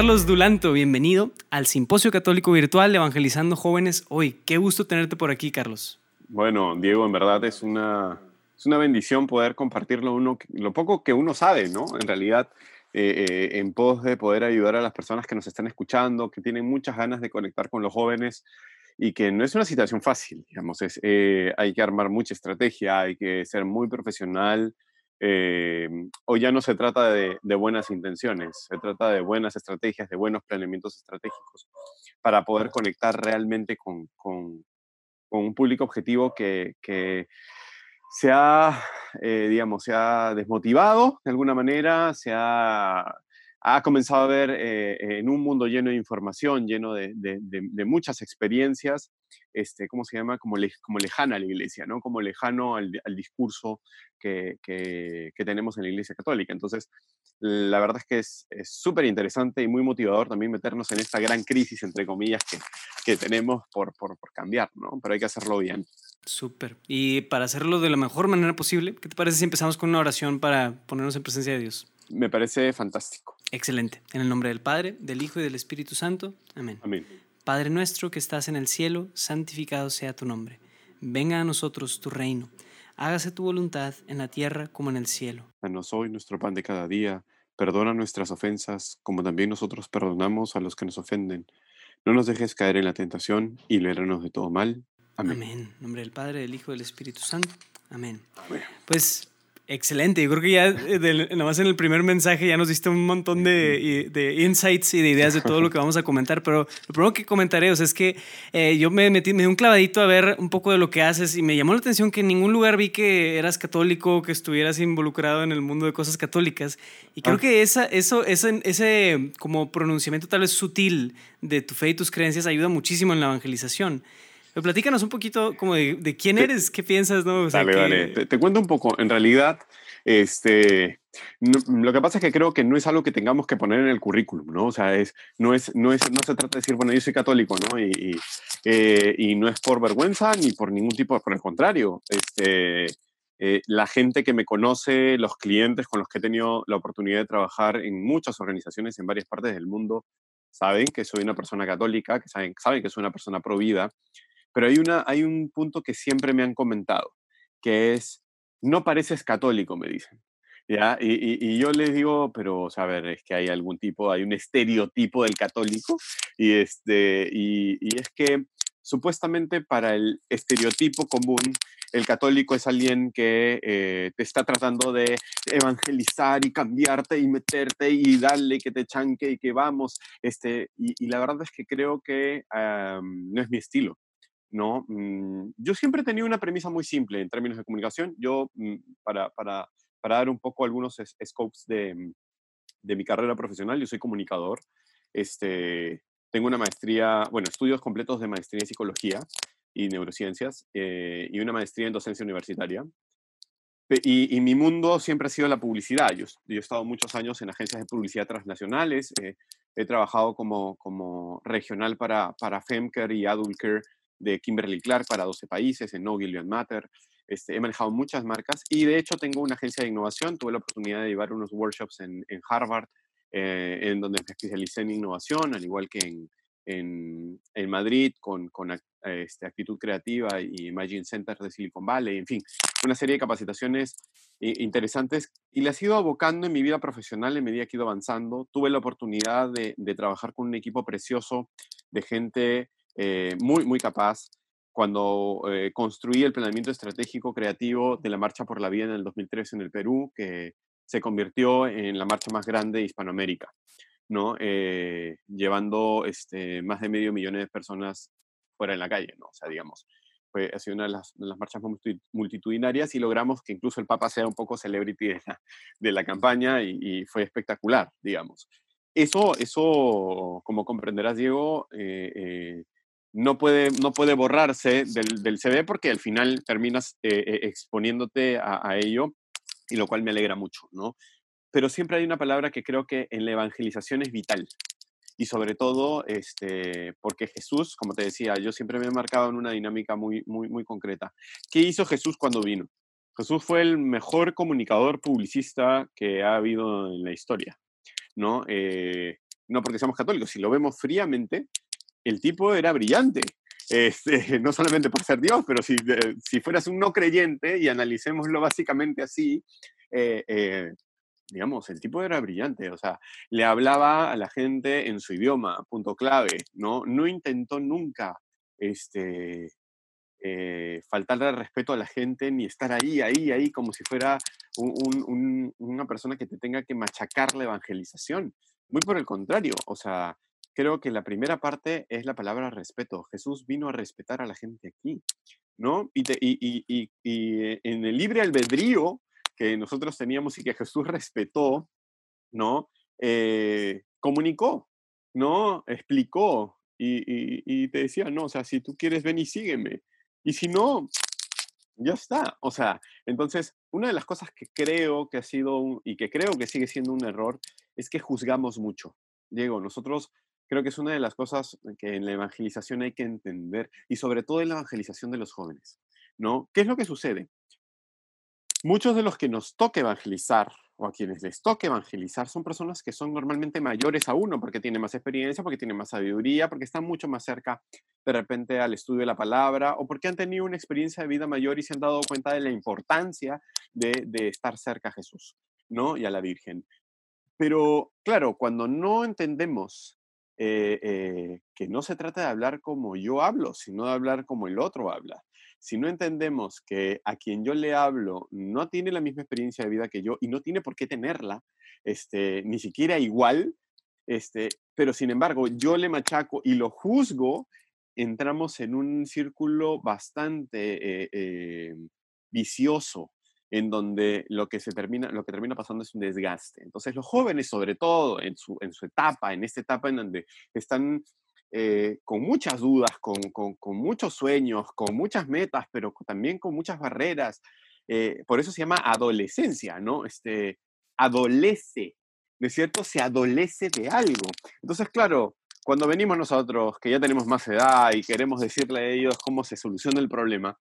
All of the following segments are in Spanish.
Carlos Dulanto, bienvenido al Simposio Católico Virtual Evangelizando Jóvenes hoy. Qué gusto tenerte por aquí, Carlos. Bueno, Diego, en verdad es una, es una bendición poder compartirlo uno, lo poco que uno sabe, ¿no? En realidad, eh, eh, en pos de poder ayudar a las personas que nos están escuchando, que tienen muchas ganas de conectar con los jóvenes y que no es una situación fácil, digamos, eh, hay que armar mucha estrategia, hay que ser muy profesional. Hoy ya no se trata de, buenas intenciones, se trata de buenas estrategias, de buenos planeamientos estratégicos para poder conectar realmente con, con, con un público objetivo que, que se ha, eh, digamos, se ha desmotivado de alguna manera, se ha, ha comenzado a ver eh, en un mundo lleno de información, lleno de, de, muchas experiencias, este, ¿cómo se llama? Como, como lejana a la iglesia, ¿no? Como lejano al, al discurso que, que, que, tenemos en la iglesia católica. Entonces, la verdad es que es súper interesante y muy motivador también meternos en esta gran crisis, entre comillas, que, que tenemos por, por, por cambiar, ¿no? Pero hay que hacerlo bien. Súper. Y para hacerlo de la mejor manera posible, ¿qué te parece si empezamos con una oración para ponernos en presencia de Dios? Me parece fantástico. Excelente. En el nombre del Padre, del Hijo y del Espíritu Santo. Amén. Amén. Padre nuestro que estás en el cielo, santificado sea tu nombre. Venga a nosotros tu reino. Hágase tu voluntad en la tierra como en el cielo. Danos hoy nuestro pan de cada día. Perdona nuestras ofensas, como también nosotros perdonamos a los que nos ofenden. No nos dejes caer en la tentación y líbranos de todo mal. Amén. En nombre del Padre, del Hijo y del Espíritu Santo. Amén. Pues excelente. Yo creo que ya eh, nada más en el primer mensaje ya nos diste un montón de, de, insights y de ideas de todo lo que vamos a comentar. Pero lo primero que comentaré o sea, es que eh, yo me metí, me di un clavadito a ver un poco de lo que haces y me llamó la atención que en ningún lugar vi que eras católico, que estuvieras involucrado en el mundo de cosas católicas. Y creo ah. que esa, eso, ese, ese como pronunciamiento tal vez sutil de tu fe y tus creencias ayuda muchísimo en la evangelización. Pero platícanos un poquito como de, quién eres, qué piensas, ¿no? dale, dale. Te, cuento un poco. En realidad, este, lo que pasa es que creo que no es algo que tengamos que poner en el currículum, ¿no? O sea, es, no, es, no, es, no se trata de decir, bueno, yo soy católico, ¿no? Y, y, eh, y no es por vergüenza ni por ningún tipo, por el contrario. Este, eh, la gente que me conoce, los clientes con los que he tenido la oportunidad de trabajar en muchas organizaciones en varias partes del mundo, saben que soy una persona católica, que saben, saben que soy una persona pro vida pero hay, una, hay un punto que siempre me han comentado, que es, no pareces católico, me dicen. ¿Ya? Y, y, yo les digo, pero, o es que hay algún tipo, hay un estereotipo del católico, y, este, y, y es que supuestamente para el estereotipo común, el católico es alguien que eh, te está tratando de evangelizar y cambiarte y meterte y darle que te chanque y que vamos. Este, y, la verdad es que creo que no es mi estilo. ¿No? Mm, yo siempre he tenido una premisa muy simple en términos de comunicación. Yo, mm, para, para, para dar un poco algunos scopes de, mm, de, mi carrera profesional, yo soy comunicador. Este, tengo una maestría, bueno, estudios completos de maestría en psicología y neurociencias eh, y una maestría en docencia universitaria. Y, y, mi mundo siempre ha sido la publicidad. Yo, he estado muchos años en agencias de publicidad transnacionales. Eh, he trabajado como, como regional para, para Femcare y Adultcare de Kimberly Clark para 12 países, en No Gillian Matter. Este, he manejado muchas marcas y de hecho tengo una agencia de innovación. Tuve la oportunidad de llevar unos workshops en, en Harvard, eh, en donde me especialicé en innovación, al igual que en, en, en Madrid, con, con este, Actitud Creativa y Imagine Center de Silicon Valley, en fin, una serie de capacitaciones interesantes y las he ido abocando en mi vida profesional en medida que he ido avanzando. Tuve la oportunidad de, de trabajar con un equipo precioso de gente eh, muy, muy capaz. Cuando eh, construí el planeamiento estratégico creativo de la Marcha por la Vida en el 2003 en el Perú, que se convirtió en la marcha más grande de Hispanoamérica, ¿no? Eh, llevando este, más de medio millón de personas fuera en la calle, ¿no? O sea, digamos, fue, ha sido una de las, marchas multitudinarias y logramos que incluso el Papa sea un poco celebrity de la, de la campaña y, y, fue espectacular, digamos. Eso, eso como comprenderás, Diego, eh, no puede, no puede borrarse del, del CV porque al final terminas eh, eh, exponiéndote a, ello y lo cual me alegra mucho, ¿no? Pero siempre hay una palabra que creo que en la evangelización es vital y sobre todo este, porque Jesús, como te decía, yo siempre me he marcado en una dinámica muy, muy, muy concreta. ¿Qué hizo Jesús cuando vino? Jesús fue el mejor comunicador publicista que ha habido en la historia, ¿no? Eh, no porque seamos católicos, si lo vemos fríamente, el tipo era brillante. Este, no solamente por ser Dios, pero si, si fueras un no creyente y analicémoslo básicamente así, eh, eh, digamos, el tipo era brillante, o sea, le hablaba a la gente en su idioma, punto clave, ¿no? No intentó nunca este, eh, faltarle respeto a la gente ni estar ahí, ahí, ahí, como si fuera una persona que te tenga que machacar la evangelización. Muy por el contrario, o sea, creo que la primera parte es la palabra respeto. Jesús vino a respetar a la gente aquí, ¿no? Y, y, y en el libre albedrío, que nosotros teníamos y que Jesús respetó, ¿no? Eh, comunicó, ¿no? Explicó y, te decía, no, o sea, si tú quieres, ven y sígueme. Y si no, ya está. O sea, entonces, una de las cosas que creo que ha sido y que creo que sigue siendo un error es que juzgamos mucho. Diego, nosotros creo que es una de las cosas que en la evangelización hay que entender y sobre todo en la evangelización de los jóvenes, ¿no? ¿Qué es lo que sucede? muchos de los que nos toca evangelizar o a quienes les toca evangelizar son personas que son normalmente mayores a uno porque tienen más experiencia, porque tienen más sabiduría, porque están mucho más cerca de repente al estudio de la palabra o porque han tenido una experiencia de vida mayor y se han dado cuenta de la importancia de, estar cerca a Jesús, ¿no? Y a la Virgen. Pero claro, cuando no entendemos eh, eh, que no se trata de hablar como yo hablo, sino de hablar como el otro habla, si no entendemos que a quien yo le hablo no tiene la misma experiencia de vida que yo y no tiene por qué tenerla, este, ni siquiera igual, este, pero sin embargo yo le machaco y lo juzgo, entramos en un círculo bastante eh, vicioso en donde lo que, se termina, lo que termina pasando es un desgaste. Entonces los jóvenes, sobre todo en su, en su etapa, en esta etapa en donde están eh, con muchas dudas, con, muchos sueños, con muchas metas, pero también con muchas barreras. Eh, por eso se llama adolescencia, ¿no? Este, adolece, ¿no es cierto? Se adolece de algo. Entonces, claro, cuando venimos nosotros, que ya tenemos más edad y queremos decirle a ellos cómo se soluciona el problema,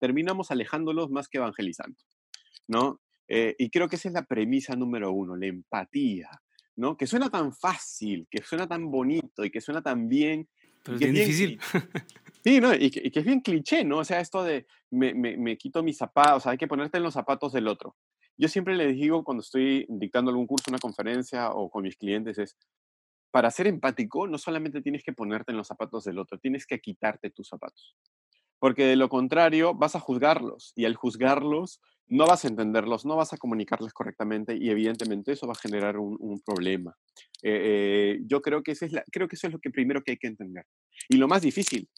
terminamos alejándolos más que evangelizando, ¿no? Eh, y creo que esa es la premisa número uno, la empatía. ¿no? Que suena tan fácil, que suena tan bonito y que suena tan bien. Pero es bien, difícil. Sí, ¿no? Y que, es bien cliché, ¿no? O sea, esto de me, me, quito mis zapatos, o sea, hay que ponerte en los zapatos del otro. Yo siempre les digo cuando estoy dictando algún curso, una conferencia o con mis clientes es, para ser empático no solamente tienes que ponerte en los zapatos del otro, tienes que quitarte tus zapatos. Porque de lo contrario vas a juzgarlos y al juzgarlos no vas a entenderlos, no vas a comunicarles correctamente y evidentemente eso va a generar un, problema. Eh, eh, yo creo que, es la, creo que eso es lo que primero que hay que entender. Y lo más difícil,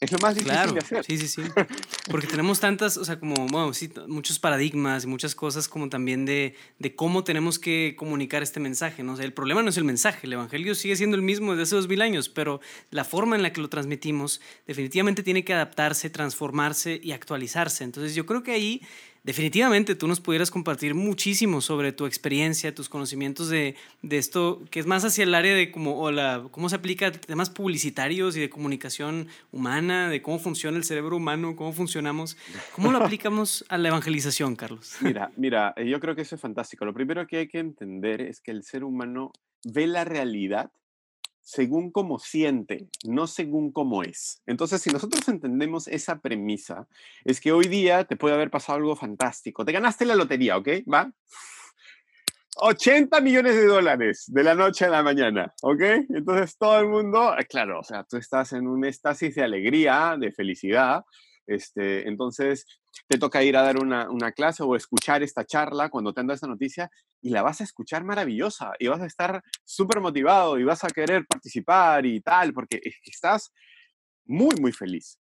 es lo más difícil de hacer. Sí, sí, sí. Porque tenemos tantas, o sea, como, bueno, sí, muchos paradigmas y muchas cosas como también de, de cómo tenemos que comunicar este mensaje, ¿no? O sea, el problema no es el mensaje, el evangelio sigue siendo el mismo desde hace dos mil años, pero la forma en la que lo transmitimos definitivamente tiene que adaptarse, transformarse y actualizarse. Entonces, yo creo que ahí definitivamente tú nos pudieras compartir muchísimo sobre tu experiencia, tus conocimientos de, esto, que es más hacia el área de cómo, o la, cómo se aplica temas publicitarios y de comunicación humana, de cómo funciona el cerebro humano, cómo funcionamos. ¿Cómo lo aplicamos a la evangelización, Carlos? Mira, mira, yo creo que eso es fantástico. Lo primero que hay que entender es que el ser humano ve la realidad según cómo siente, no según cómo es. Entonces, si nosotros entendemos esa premisa, es que hoy día te puede haber pasado algo fantástico. Te ganaste la lotería, ¿ok? ¿Va? 80 millones de dólares de la noche a la mañana, ¿ok? Entonces todo el mundo, eh, claro, o sea, tú estás en un éxtasis de alegría, de felicidad, este, entonces te toca ir a dar una, una, clase o escuchar esta charla cuando te esta noticia y la vas a escuchar maravillosa y vas a estar súper motivado y vas a querer participar y tal, porque estás muy, muy feliz.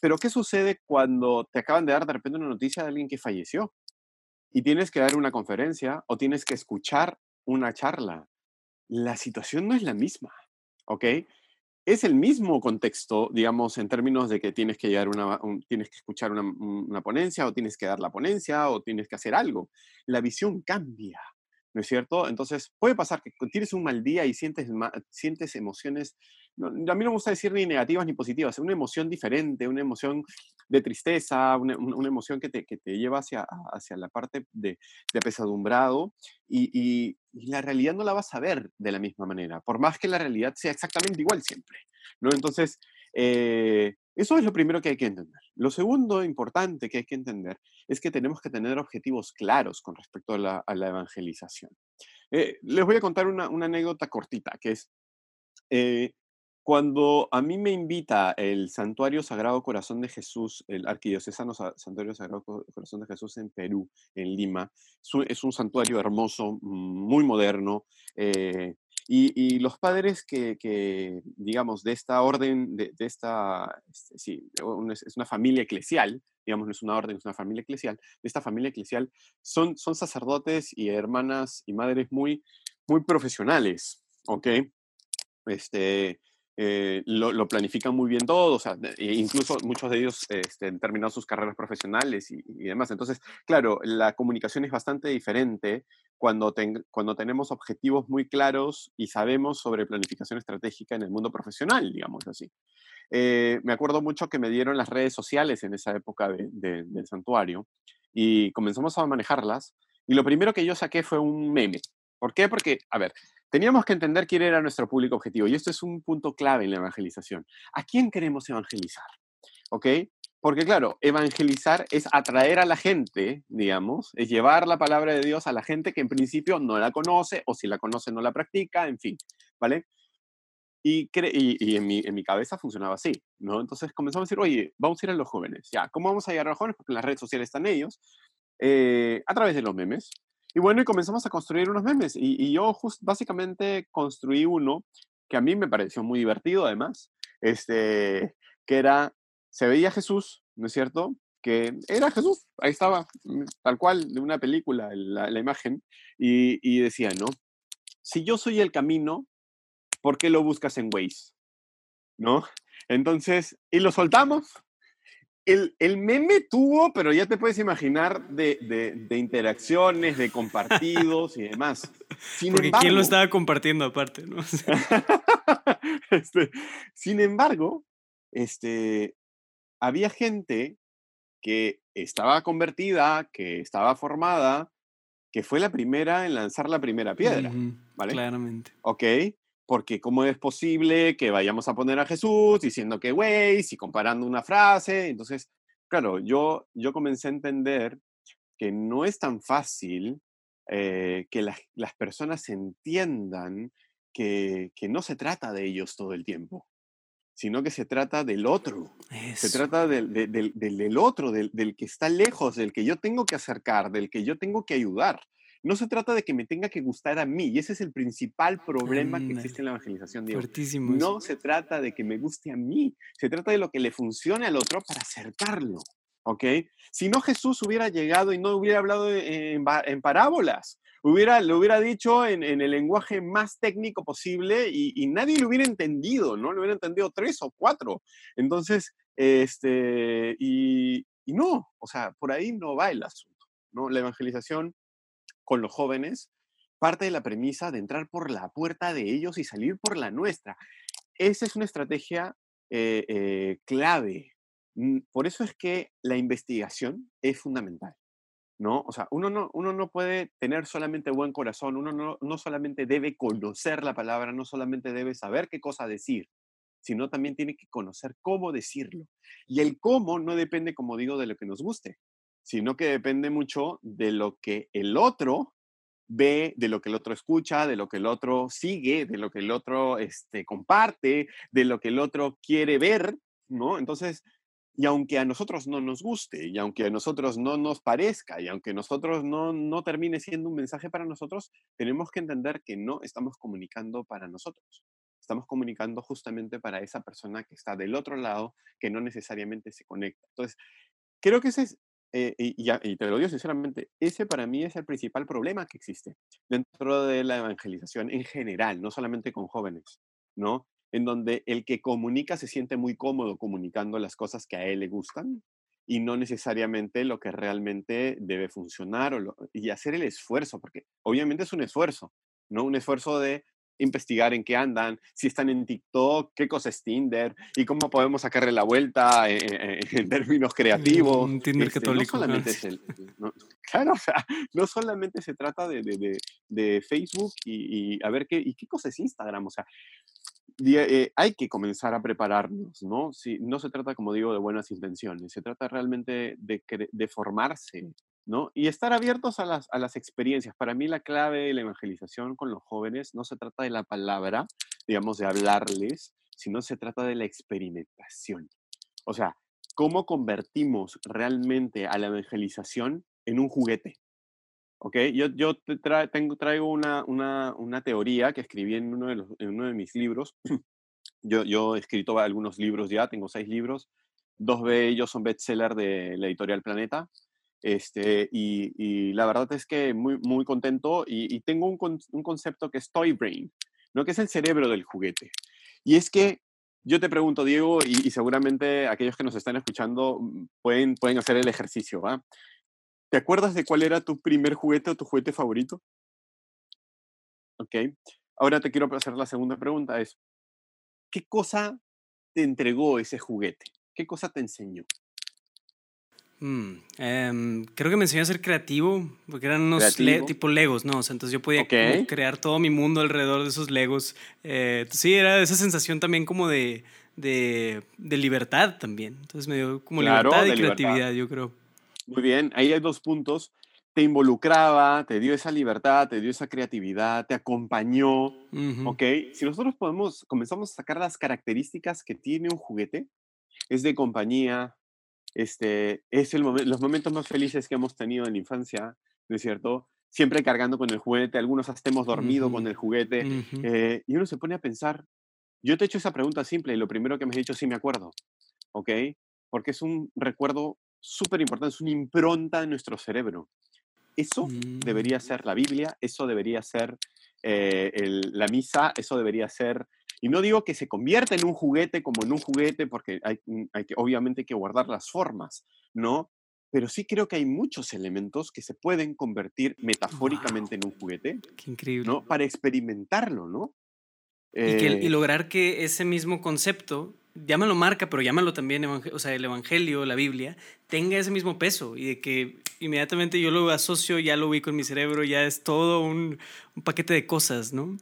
Pero ¿qué sucede cuando te acaban de dar de repente una noticia de alguien que falleció y tienes que dar una conferencia o tienes que escuchar una charla? La situación no es la misma, ¿ok? Es el mismo contexto, digamos, en términos de que tienes que llegar una, tienes que escuchar una, ponencia o tienes que dar la ponencia o tienes que hacer algo. La visión cambia, ¿no es cierto? Entonces, puede pasar que tienes un mal día y sientes, sientes emociones, a mí no me gusta decir ni negativas ni positivas, una emoción diferente, una emoción de tristeza, una, emoción que te, que te, lleva hacia, hacia la parte de, de pesadumbrado y, y, la realidad no la vas a ver de la misma manera, por más que la realidad sea exactamente igual siempre, ¿no? Entonces, eh, eso es lo primero que hay que entender. Lo segundo importante que hay que entender es que tenemos que tener objetivos claros con respecto a la, evangelización. Eh, les voy a contar una, anécdota cortita, que es eh, cuando a mí me invita el Santuario Sagrado Corazón de Jesús, el Arquidiocesano Santuario Sagrado Corazón de Jesús en Perú, en Lima, es un, santuario hermoso, muy moderno, eh, y, los padres que, digamos, de esta orden, de, esta, este, sí, es una familia eclesial, digamos, no es una orden, es una familia eclesial, de esta familia eclesial, son, son sacerdotes y hermanas y madres muy, muy profesionales, ¿ok? Este, eh, lo, planifican muy bien todo, o sea, e incluso muchos de ellos este, han terminado sus carreras profesionales y, demás. Entonces, claro, la comunicación es bastante diferente cuando, cuando tenemos objetivos muy claros y sabemos sobre planificación estratégica en el mundo profesional, digamos así. Eh, me acuerdo mucho que me dieron las redes sociales en esa época del santuario y comenzamos a manejarlas y lo primero que yo saqué fue un meme. ¿Por qué? Porque, a ver, teníamos que entender quién era nuestro público objetivo y esto es un punto clave en la evangelización. ¿A quién queremos evangelizar? ¿Ok? Porque claro, evangelizar es atraer a la gente, digamos, es llevar la palabra de Dios a la gente que en principio no la conoce o si la conoce no la practica, en fin, ¿vale? Y, y, en, mi, en, mi, cabeza funcionaba así, ¿no? Entonces comenzamos a decir, oye, vamos a ir a los jóvenes, ya, ¿cómo vamos a llegar a los jóvenes? Porque en las redes sociales están ellos, eh, a través de los memes, y bueno, y comenzamos a construir unos memes. Y, yo básicamente construí uno que a mí me pareció muy divertido además, este, que era, se veía Jesús, ¿no es cierto? Que era Jesús, ahí estaba, mm, tal cual, de una película, la, la imagen, y, y decía, ¿no? Si yo soy el camino, ¿por qué lo buscas en Waze? ¿No? Entonces, y lo soltamos, el, el, meme tuvo, pero ya te puedes imaginar, de, de, interacciones, de compartidos y demás. Sin Porque quién lo estaba compartiendo aparte, ¿no? este, sin embargo, este, había gente que estaba convertida, que estaba formada, que fue la primera en lanzar la primera piedra, ¿vale? Claramente. Ok, porque cómo es posible que vayamos a poner a Jesús diciendo que güey, y comparando una frase. Entonces, claro, yo, yo comencé a entender que no es tan fácil eh, que las, personas entiendan que, no se trata de ellos todo el tiempo, sino que se trata del otro. Se trata del, del, otro, del, del, que está lejos, del que yo tengo que acercar, del que yo tengo que ayudar. No se trata de que me tenga que gustar a mí, y ese es el principal problema que existe en la evangelización. Diego. No se trata de que me guste a mí, se trata de lo que le funcione al otro para acercarlo. ¿Ok? Si no, Jesús hubiera llegado y no hubiera hablado en, parábolas, hubiera, lo hubiera dicho en, el lenguaje más técnico posible y, nadie lo hubiera entendido, ¿no? Lo hubiera entendido tres o cuatro. Entonces, este, y, y no, o sea, por ahí no va el asunto, ¿no? La evangelización con los jóvenes parte de la premisa de entrar por la puerta de ellos y salir por la nuestra. Esa es una estrategia eh, eh, clave. Mm, por eso es que la investigación es fundamental. ¿no? O sea, uno no, uno no puede tener solamente buen corazón, uno no, no solamente debe conocer la palabra, no solamente debe saber qué cosa decir, sino también tiene que conocer cómo decirlo. Y el cómo no depende, como digo, de lo que nos guste, sino que depende mucho de lo que el otro ve, de lo que el otro escucha, de lo que el otro sigue, de lo que el otro este, comparte, de lo que el otro quiere ver, ¿no? Entonces, y aunque a nosotros no nos guste, y aunque a nosotros no nos parezca, y aunque nosotros no, no termine siendo un mensaje para nosotros, tenemos que entender que no estamos comunicando para nosotros. Estamos comunicando justamente para esa persona que está del otro lado, que no necesariamente se conecta. Entonces, creo que ese es eh, y, te lo digo sinceramente, ese para mí es el principal problema que existe dentro de la evangelización en general, no solamente con jóvenes, ¿no? En donde el que comunica se siente muy cómodo comunicando las cosas que a él le gustan y no necesariamente lo que realmente debe funcionar o y hacer el esfuerzo, porque obviamente es un esfuerzo, ¿no? Un esfuerzo de investigar en qué andan, si están en TikTok, qué cosa es Tinder y cómo podemos sacarle la vuelta en, términos creativos. Tinder este, católico. No solamente es el, claro, o sea, no solamente se trata de, de, de, Facebook y, a ver qué, y qué cosa es Instagram, o sea, eh, hay que comenzar a prepararnos, ¿no? Si, no se trata, como digo, de buenas intenciones, se trata realmente de, de formarse, ¿no? Y estar abiertos a las, a las experiencias. Para mí la clave de la evangelización con los jóvenes no se trata de la palabra, digamos, de hablarles, sino se trata de la experimentación. O sea, ¿cómo convertimos realmente a la evangelización en un juguete? ¿Ok? Yo, yo tengo, traigo una, una, una, teoría que escribí en uno de, los, en uno de mis libros. yo, yo he escrito algunos libros ya, tengo seis libros. Dos de ellos son bestseller de la editorial Planeta. Este, y, la verdad es que muy, muy contento y, tengo un, un, concepto que es Toy Brain, ¿no? que es el cerebro del juguete. Y es que yo te pregunto, Diego, y, seguramente aquellos que nos están escuchando mm, pueden, pueden hacer el ejercicio, ¿va? ¿Te acuerdas de cuál era tu primer juguete o tu juguete favorito? Ok. Ahora te quiero hacer la segunda pregunta, es, ¿qué cosa te entregó ese juguete? ¿Qué cosa te enseñó? Mm, em, creo que me enseñó a ser creativo, porque eran unos tipo Legos, ¿no? O sea, entonces yo podía crear todo mi mundo alrededor de esos Legos. Eh, sí, era esa sensación también como de, de, de libertad también. Entonces me dio como libertad y creatividad, yo creo. Muy bien, ahí hay dos puntos. Te involucraba, te dio esa libertad, te dio esa creatividad, te acompañó, ¿ok? Si nosotros podemos, comenzamos a sacar las características que tiene un juguete, es de compañía, este, es el los momentos más felices que hemos tenido en la infancia, ¿no es cierto? Siempre cargando con el juguete, algunos hasta hemos dormido con el juguete, eh, y uno se pone a pensar, yo te he hecho esa pregunta simple y lo primero que me has dicho sí me acuerdo, ¿ok? Porque es un recuerdo súper importante, es una impronta en nuestro cerebro. Eso debería mm. ser la Biblia, eso debería ser eh, la misa, eso debería ser y no digo que se convierta en un juguete como en un juguete, porque hay, mm, hay que, obviamente hay que guardar las formas, ¿no? Pero sí creo que hay muchos elementos que se pueden convertir metafóricamente en un juguete. Qué increíble. ¿no? Para experimentarlo, ¿no? y, y, eh lograr que ese mismo concepto, llámalo marca, pero llámalo también, o sea, el Evangelio, la Biblia, tenga ese mismo peso y de que inmediatamente yo lo asocio, ya lo ubico en mi cerebro, ya es todo un, un paquete de cosas, ¿no?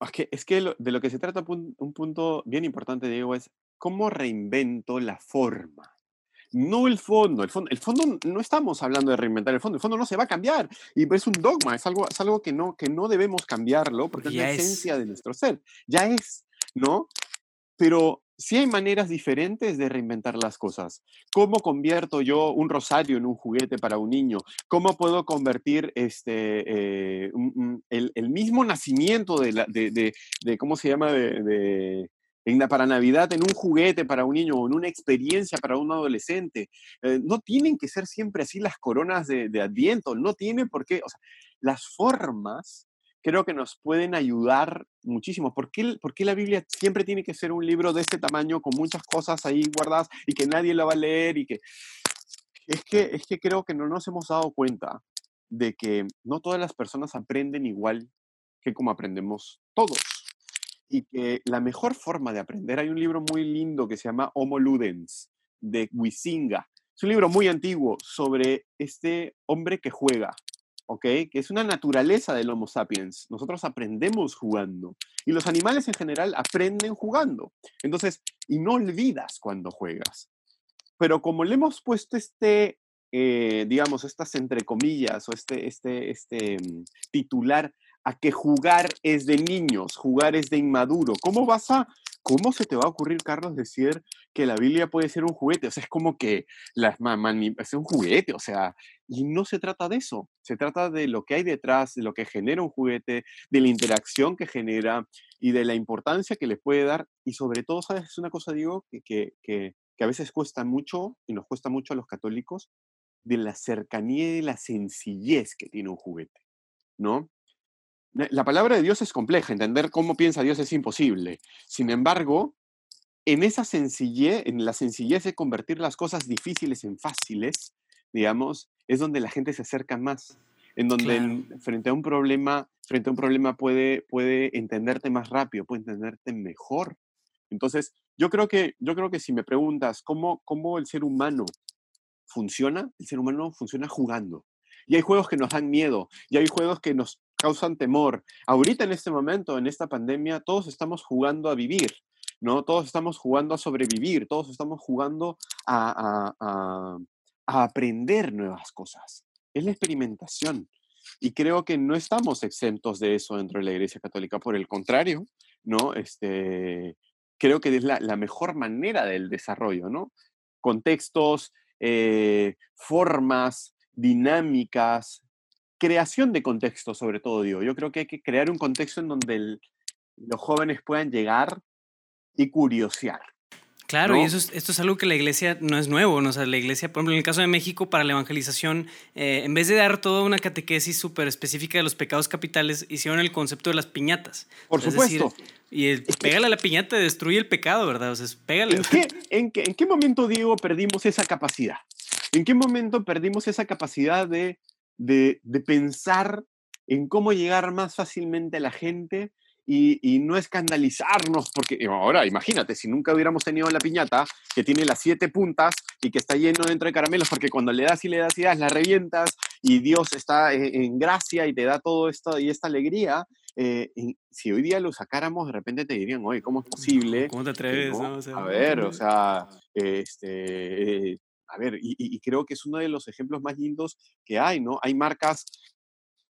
Es que, es que de lo que se trata un punto bien importante, Diego, es cómo reinvento la forma. No el fondo. El fondo, el fondo no estamos hablando de reinventar el fondo. El fondo no se va a cambiar. Y es un dogma, es algo, es algo que, no, que no debemos cambiarlo porque es la esencia de nuestro ser. Ya es, ¿no? Pero sí hay maneras diferentes de reinventar las cosas. ¿Cómo convierto yo un rosario en un juguete para un niño? ¿Cómo puedo convertir este, eh, el, mismo nacimiento de, la, de, ¿cómo se llama? De, para Navidad en un juguete para un niño o en una experiencia para un adolescente. Eh, no tienen que ser siempre así las coronas de, Adviento, no tienen por qué, las formas creo que nos pueden ayudar muchísimo. ¿Por qué, ¿Por qué, la Biblia siempre tiene que ser un libro de este tamaño con muchas cosas ahí guardadas y que nadie la va a leer? Y que... Es, que, es que creo que no nos hemos dado cuenta de que no todas las personas aprenden igual que como aprendemos todos. Y que la mejor forma de aprender, hay un libro muy lindo que se llama Homo Ludens, de Huizinga. Es un libro muy antiguo sobre este hombre que juega, ¿ok? Que es una naturaleza del Homo sapiens. Nosotros aprendemos jugando y los animales en general aprenden jugando. Entonces, y no olvidas cuando juegas. Pero como le hemos puesto este, eh, digamos, estas entre comillas o este, este, este mm, titular a que jugar es de niños, jugar es de inmaduro, ¿cómo vas a ¿cómo se te va a ocurrir, Carlos, decir que la Biblia puede ser un juguete? O sea, es como que las es un juguete, o sea, y no se trata de eso, se trata de lo que hay detrás, de lo que genera un juguete, de la interacción que genera y de la importancia que le puede dar. Y sobre todo, ¿sabes? Es una cosa, digo, que, que, que, que a veces cuesta mucho, y nos cuesta mucho a los católicos, de la cercanía y la sencillez que tiene un juguete, ¿no? La palabra de Dios es compleja, entender cómo piensa Dios es imposible. Sin embargo, en esa sencillez, en la sencillez de convertir las cosas difíciles en fáciles, digamos, es donde la gente se acerca más, en donde frente a un problema, frente a un problema puede, puede entenderte más rápido, puede entenderte mejor. Entonces, yo creo que, yo creo que si me preguntas cómo, cómo el ser humano funciona, el ser humano funciona jugando. Y hay juegos que nos dan miedo, y hay juegos que nos causan temor. Ahorita en este momento, en esta pandemia, todos estamos jugando a vivir, ¿no? Todos estamos jugando a sobrevivir, todos estamos jugando a, aprender nuevas cosas. Es la experimentación. Y creo que no estamos exentos de eso dentro de la Iglesia Católica. Por el contrario, ¿no? Este, creo que es la, mejor manera del desarrollo, ¿no? Contextos, eh, formas, dinámicas, creación de contexto, sobre todo, digo. Yo creo que hay que crear un contexto en donde los jóvenes puedan llegar y curiosear. Claro, y eso esto es algo que la iglesia no es nuevo. ¿no? O sea, la iglesia, por ejemplo, en el caso de México, para la evangelización, eh, en vez de dar toda una catequesis súper específica de los pecados capitales, hicieron el concepto de las piñatas. Por supuesto. y el, pégale a la piñata, destruye el pecado, ¿verdad? O sea, pégale. ¿En qué, en, qué, ¿En qué momento, Diego, perdimos esa capacidad? ¿En qué momento perdimos esa capacidad de de, pensar en cómo llegar más fácilmente a la gente y, no escandalizarnos, porque ahora imagínate, si nunca hubiéramos tenido la piñata que tiene las siete puntas y que está lleno dentro de caramelos, porque cuando le das y le das y das, la revientas y Dios está en, gracia y te da todo esto y esta alegría. Eh, si hoy día lo sacáramos, de repente te dirían, oye, ¿cómo es posible? ¿Cómo te atreves? a ver, o sea, este, a ver, y, creo que es uno de los ejemplos más lindos que hay, ¿no? Hay marcas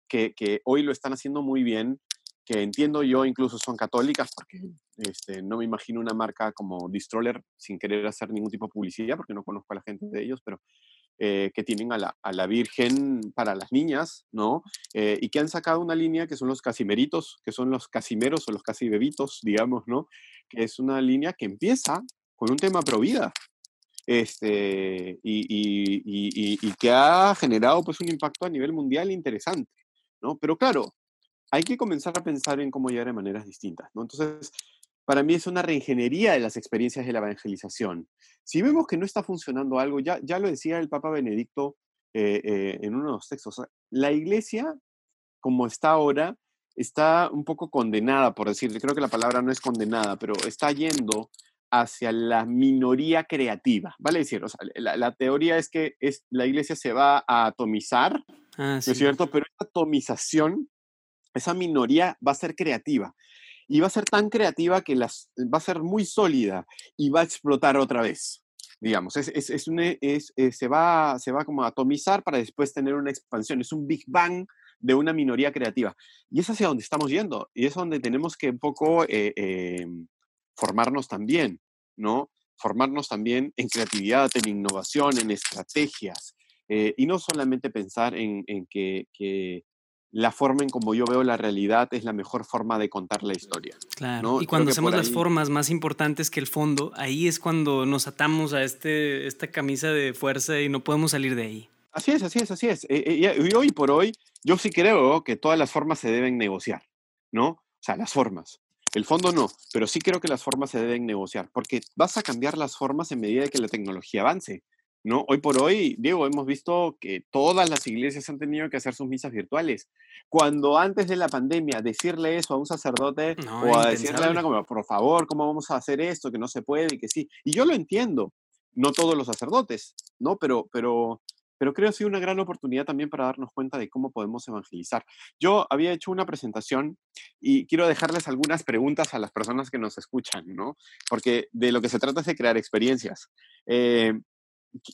que, hoy lo están haciendo muy bien, que entiendo yo incluso son católicas, porque este, no me imagino una marca como Distroller sin querer hacer ningún tipo de publicidad, porque no conozco a la gente de ellos, pero eh, que tienen a la, Virgen para las niñas, ¿no? Eh, y que han sacado una línea que son los casimeritos, que son los casimeros o los casi bebitos, digamos, ¿no? Que es una línea que empieza con un tema pro vida, este, y, que ha generado pues un impacto a nivel mundial interesante, ¿no? Pero claro, hay que comenzar a pensar en cómo llegar de maneras distintas, ¿no? Entonces, para mí es una reingeniería de las experiencias de la evangelización. Si vemos que no está funcionando algo, ya, ya lo decía el Papa Benedicto eh, eh, en uno de los textos, la iglesia, como está ahora, está un poco condenada, por decirle, creo que la palabra no es condenada, pero está yendo hacia la minoría creativa, ¿vale? decir, o sea, la, teoría es que es, la iglesia se va a atomizar, ah, ¿no es cierto? Pero esa atomización, esa minoría va a ser creativa y va a ser tan creativa que las, va a ser muy sólida y va a explotar otra vez. Digamos, es, es, es, es eh, se, va, se va como a atomizar para después tener una expansión. Es un Big Bang de una minoría creativa. Y es hacia donde estamos yendo. Y es donde tenemos que un poco eh, em, formarnos también, ¿no? Formarnos también en creatividad, en innovación, en estrategias. Eh, y no solamente pensar en, que, la forma en como yo veo la realidad es la mejor forma de contar la historia. Claro. Y cuando hacemos las formas más importantes que el fondo, ahí es cuando nos atamos a este, esta camisa de fuerza y no podemos salir de ahí. Así es, así es, así es. Eh, eh, y hoy por hoy, yo sí creo que todas las formas se deben negociar, ¿no? O sea, las formas. El fondo no, pero sí creo que las formas se deben negociar, porque vas a cambiar las formas en medida que la tecnología avance. ¿no? Hoy por hoy, Diego, hemos visto que todas las iglesias han tenido que hacer sus misas virtuales. Cuando antes de la pandemia decirle eso a un sacerdote o a decirle a una como, por favor, ¿cómo vamos a hacer esto? Que no se puede y que sí. Y yo lo entiendo, no todos los sacerdotes, ¿no? Pero, pero pero creo que ha sido una gran oportunidad también para darnos cuenta de cómo podemos evangelizar. Yo había hecho una presentación y quiero dejarles algunas preguntas a las personas que nos escuchan, ¿no? Porque de lo que se trata es de crear experiencias. Eh,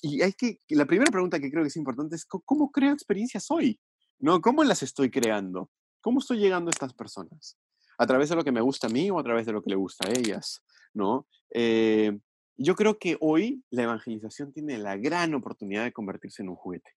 y hay que, la primera pregunta que creo que es importante es, ¿cómo creo experiencias hoy? ¿No? ¿Cómo las estoy creando? ¿Cómo estoy llegando a estas personas? ¿A través de lo que me gusta a mí o a través de lo que le gusta a ellas? ¿No? Eh, yo creo que hoy la evangelización tiene la gran oportunidad de convertirse en un juguete,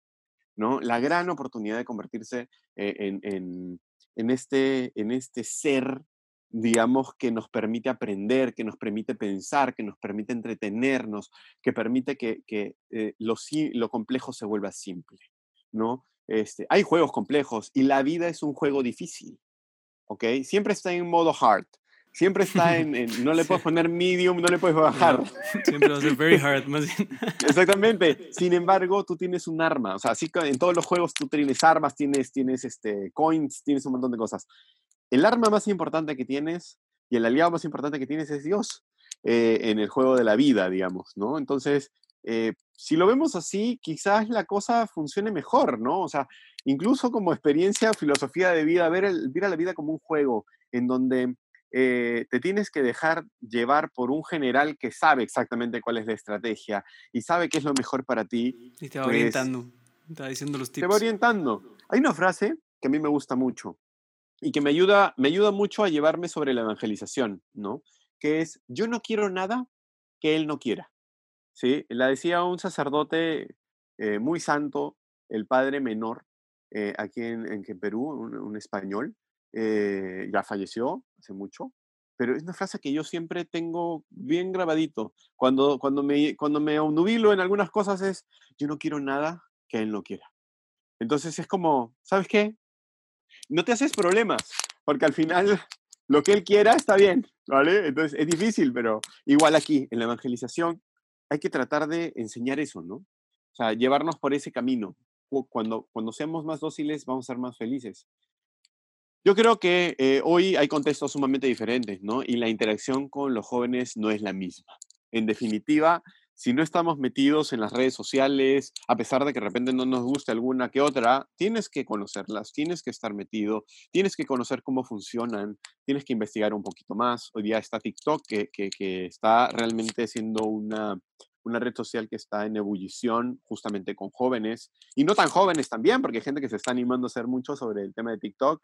¿no? La gran oportunidad de convertirse eh, en, este, en este ser, digamos, que nos permite aprender, que nos permite pensar, que nos permite entretenernos, que permite que, eh, lo, lo, complejo se vuelva simple, ¿no? Este, hay juegos complejos y la vida es un juego difícil, ¿ok? Siempre está en modo hard, Siempre está en, no le puedes poner medium, no le puedes bajar. siempre va a ser very hard, más bien. Exactamente. Sin embargo, tú tienes un arma. O sea, así que en todos los juegos tú tienes armas, tienes, tienes este, coins, tienes un montón de cosas. El arma más importante que tienes y el aliado más importante que tienes es Dios eh, en el juego de la vida, digamos, ¿no? Entonces, eh, si lo vemos así, quizás la cosa funcione mejor, ¿no? O sea, incluso como experiencia, filosofía de vida, ver, el, ver a la vida como un juego en donde eh, te tienes que dejar llevar por un general que sabe exactamente cuál es la estrategia y sabe qué es lo mejor para ti. Y te va pues orientando, te va diciendo los tips. Te va orientando. Hay una frase que a mí me gusta mucho y que me ayuda, me ayuda mucho a llevarme sobre la evangelización, ¿no? Que es, yo no quiero nada que él no quiera. ¿Sí? La decía un sacerdote eh, muy santo, el padre menor, eh, aquí en, en, Perú, un español, eh, ya falleció hace mucho, pero es una frase que yo siempre tengo bien grabadito. Cuando, cuando, me, cuando me nubilo en algunas cosas es, yo no quiero nada que él no quiera. Entonces es como, ¿sabes qué? No te haces problemas, porque al final lo que él quiera está bien, ¿vale? Entonces es difícil, pero igual aquí, en la evangelización, hay que tratar de enseñar eso, ¿no? O sea, llevarnos por ese camino. Cuando, cuando seamos más dóciles, vamos a ser más felices. Yo creo que eh, hoy hay contextos sumamente diferentes, ¿no? Y la interacción con los jóvenes no es la misma. En definitiva, si no estamos metidos en las redes sociales, a pesar de que de repente no nos guste alguna que otra, tienes que conocerlas, tienes que estar metido, tienes que conocer cómo funcionan, tienes que investigar un poquito más. Hoy día está TikTok, que, que, que está realmente siendo una, una red social que está en ebullición justamente con jóvenes y no tan jóvenes también, porque hay gente que se está animando a hacer mucho sobre el tema de TikTok,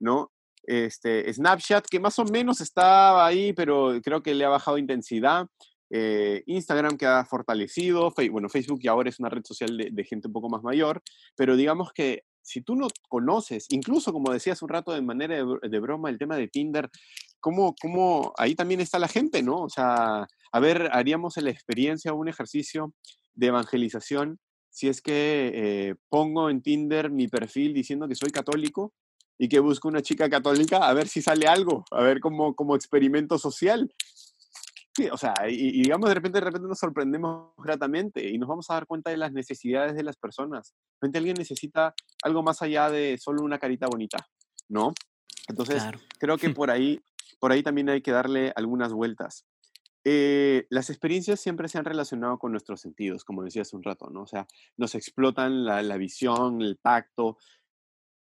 ¿no? Este, Snapchat, que más o menos estaba ahí, pero creo que le ha bajado intensidad. Eh, Instagram que ha fortalecido, bueno, Facebook y ahora es una red social de, gente un poco más mayor, pero digamos que si tú no conoces, incluso como decías un rato de manera de, broma, el tema de Tinder, ¿cómo, ¿cómo, ahí también está la gente, ¿no? O sea, a ver, haríamos la experiencia, un ejercicio de evangelización, si es que eh, pongo en Tinder mi perfil diciendo que soy católico y que busco una chica católica, a ver si sale algo, a ver cómo como experimento social. Sí, o sea, y, digamos, de repente, de repente nos sorprendemos gratamente y nos vamos a dar cuenta de las necesidades de las personas. De repente alguien necesita algo más allá de solo una carita bonita, ¿no? Entonces, creo que por ahí, por ahí también hay que darle algunas vueltas. Eh, las experiencias siempre se han relacionado con nuestros sentidos, como decía hace un rato, ¿no? O sea, nos explotan la, visión, el tacto.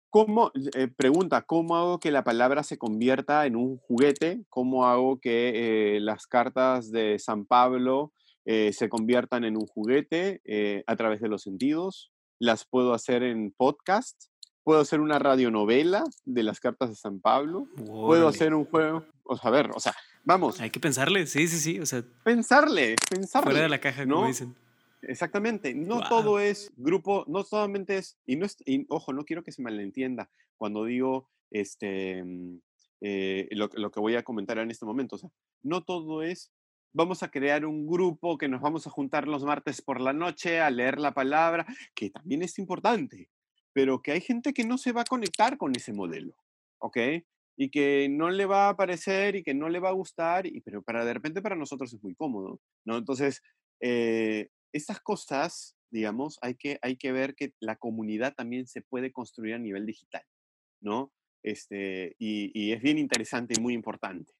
¿Cómo, eh, pregunta, ¿cómo hago que la palabra se convierta en un juguete? ¿Cómo hago que eh, las cartas de San Pablo se conviertan en un juguete a través de los sentidos? ¿Las puedo hacer en podcast? ¿Puedo hacer una radionovela de las cartas de San Pablo? ¿Puedo hacer un juego? O sea, a ver, o sea, Vamos. Hay que pensarle, sí, sí, sí. O sea, pensarle, pensarle. Fuera de la caja, como dicen. Exactamente. No todo es grupo, no solamente es, y no es, ojo, no quiero que se malentienda cuando digo este, mm, eh, lo, lo, que voy a comentar en este momento. O sea, no todo es, vamos a crear un grupo que nos vamos a juntar los martes por la noche a leer la palabra, que también es importante, pero que hay gente que no se va a conectar con ese modelo. ¿Ok? y que no le va a parecer y que no le va a gustar, y, pero para de repente para nosotros es muy cómodo, ¿no? Entonces, eh, estas cosas, digamos, hay que, hay que ver que la comunidad también se puede construir a nivel digital, ¿no? Este, y, y es bien interesante y muy importante.